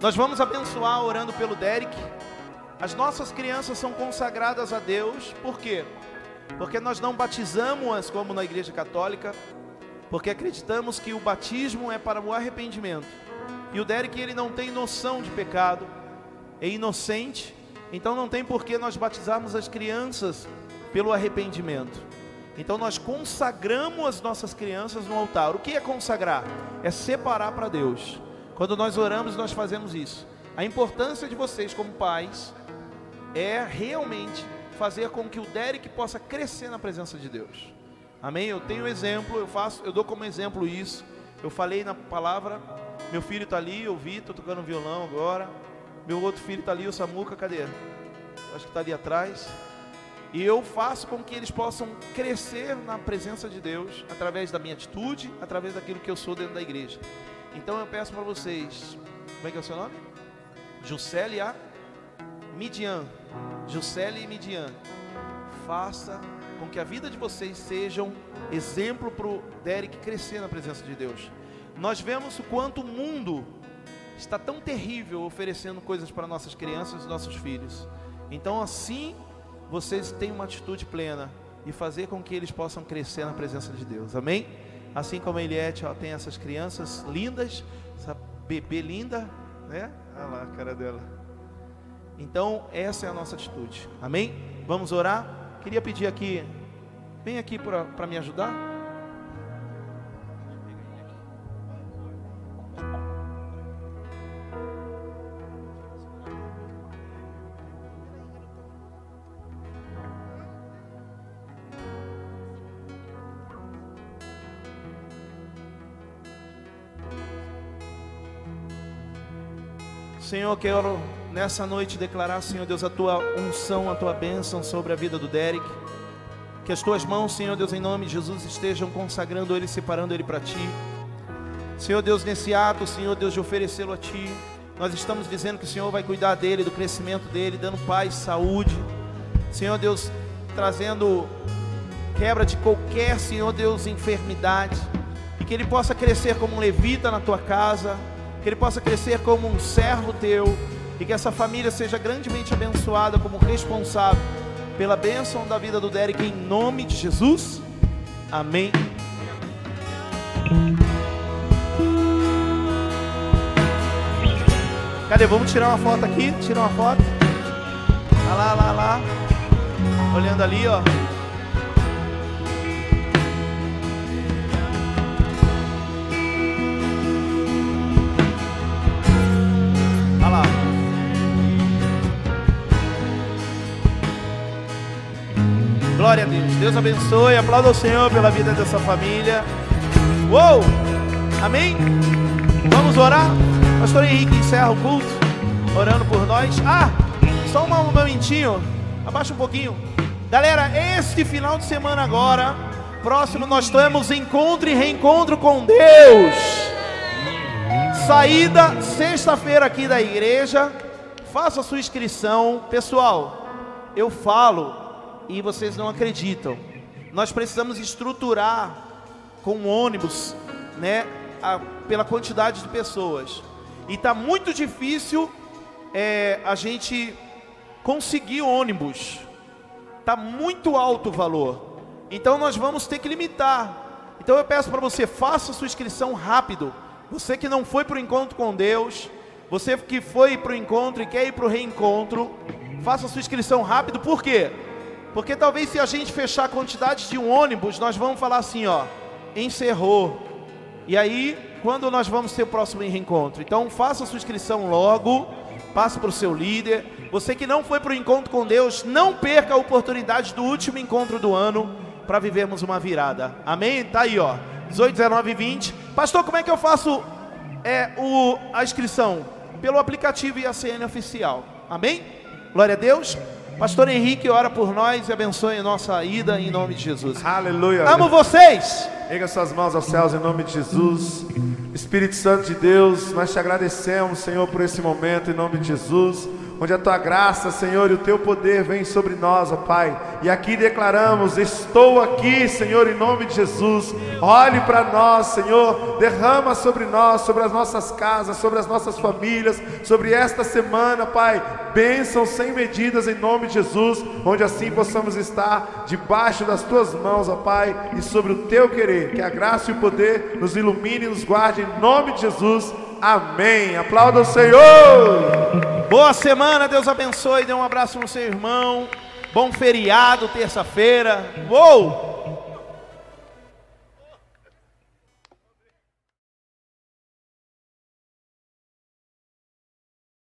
Nós vamos abençoar orando pelo Derek. As nossas crianças são consagradas a Deus, por quê? Porque nós não batizamos-as como na igreja católica, porque acreditamos que o batismo é para o arrependimento. E o Derek ele não tem noção de pecado, é inocente, então não tem por que nós batizarmos as crianças pelo arrependimento. Então nós consagramos as nossas crianças no altar. O que é consagrar? É separar para Deus. Quando nós oramos, nós fazemos isso. A importância de vocês como pais é realmente fazer com que o Derek possa crescer na presença de Deus. Amém? Eu tenho exemplo, eu faço, eu dou como exemplo isso. Eu falei na palavra, meu filho está ali, eu vi, estou tocando violão agora. Meu outro filho está ali, o Samuca, cadê? Acho que está ali atrás. E eu faço com que eles possam crescer na presença de Deus através da minha atitude, através daquilo que eu sou dentro da igreja. Então eu peço para vocês, como é que é o seu nome? Juscelia Midian. Juscelia e Midian. Faça com que a vida de vocês sejam exemplo para o Derek crescer na presença de Deus. Nós vemos o quanto o mundo está tão terrível oferecendo coisas para nossas crianças e nossos filhos. Então, assim, vocês têm uma atitude plena e fazer com que eles possam crescer na presença de Deus. Amém? Assim como a Eliette ó, tem essas crianças lindas, essa bebê linda, né? Olha lá a cara dela. Então, essa é a nossa atitude. Amém? Vamos orar? Queria pedir aqui, vem aqui para me ajudar. Senhor, quero nessa noite declarar, Senhor Deus, a tua unção, a tua bênção sobre a vida do Derek. Que as tuas mãos, Senhor Deus, em nome de Jesus, estejam consagrando ele, separando ele para ti. Senhor Deus, nesse ato, Senhor Deus, de oferecê-lo a ti, nós estamos dizendo que o Senhor vai cuidar dele, do crescimento dele, dando paz, saúde. Senhor Deus, trazendo quebra de qualquer, Senhor Deus, enfermidade. E que ele possa crescer como um levita na tua casa, que ele possa crescer como um servo teu, e que essa família seja grandemente abençoada como responsável pela bênção da vida do Derek, em nome de Jesus. Amém. Cadê? Vamos tirar uma foto aqui? Tira uma foto. Olha lá, lá, lá. Olhando ali, ó. Glória a Deus. Deus abençoe. Aplauda o Senhor pela vida dessa família. Uou! Amém? Vamos orar? Pastor Henrique encerra o culto, orando por nós. Ah, só um momentinho, abaixa um pouquinho. Galera, este final de semana agora, próximo, nós temos encontro e reencontro com Deus. Saída sexta-feira aqui da igreja. Faça sua inscrição. Pessoal, eu falo e vocês não acreditam. Nós precisamos estruturar com ônibus, né? A, pela quantidade de pessoas. E está muito difícil é, a gente conseguir ônibus. Está muito alto o valor. Então nós vamos ter que limitar. Então eu peço para você, faça sua inscrição rápido. Você que não foi para o encontro com Deus, você que foi para o encontro e quer ir para o reencontro, faça sua inscrição rápido. Por quê? Porque talvez se a gente fechar a quantidade de um ônibus, nós vamos falar assim, ó, encerrou. E aí, quando nós vamos ter o próximo reencontro? Então, faça sua inscrição logo, passe para o seu líder. Você que não foi para o encontro com Deus, não perca a oportunidade do último encontro do ano para vivermos uma virada. Amém? Tá aí, ó. 18, 19 e 20. Pastor, como é que eu faço é, o, a inscrição? Pelo aplicativo e a CN oficial. Amém? Glória a Deus. Pastor Henrique, ora por nós e abençoe a nossa ida em nome de Jesus. Aleluia. Amo vocês. Erga suas mãos aos céus em nome de Jesus. Espírito Santo de Deus, nós te agradecemos, Senhor, por esse momento em nome de Jesus onde a tua graça, Senhor, e o teu poder vem sobre nós, ó Pai. E aqui declaramos: estou aqui, Senhor, em nome de Jesus. Olhe para nós, Senhor, derrama sobre nós, sobre as nossas casas, sobre as nossas famílias, sobre esta semana, Pai. Bênçãos sem medidas em nome de Jesus, onde assim possamos estar debaixo das tuas mãos, ó Pai, e sobre o teu querer. Que a graça e o poder nos ilumine e nos guarde em nome de Jesus. Amém. Aplauda o Senhor. Boa semana, Deus abençoe. Dê um abraço no seu irmão. Bom feriado, terça-feira. Uou!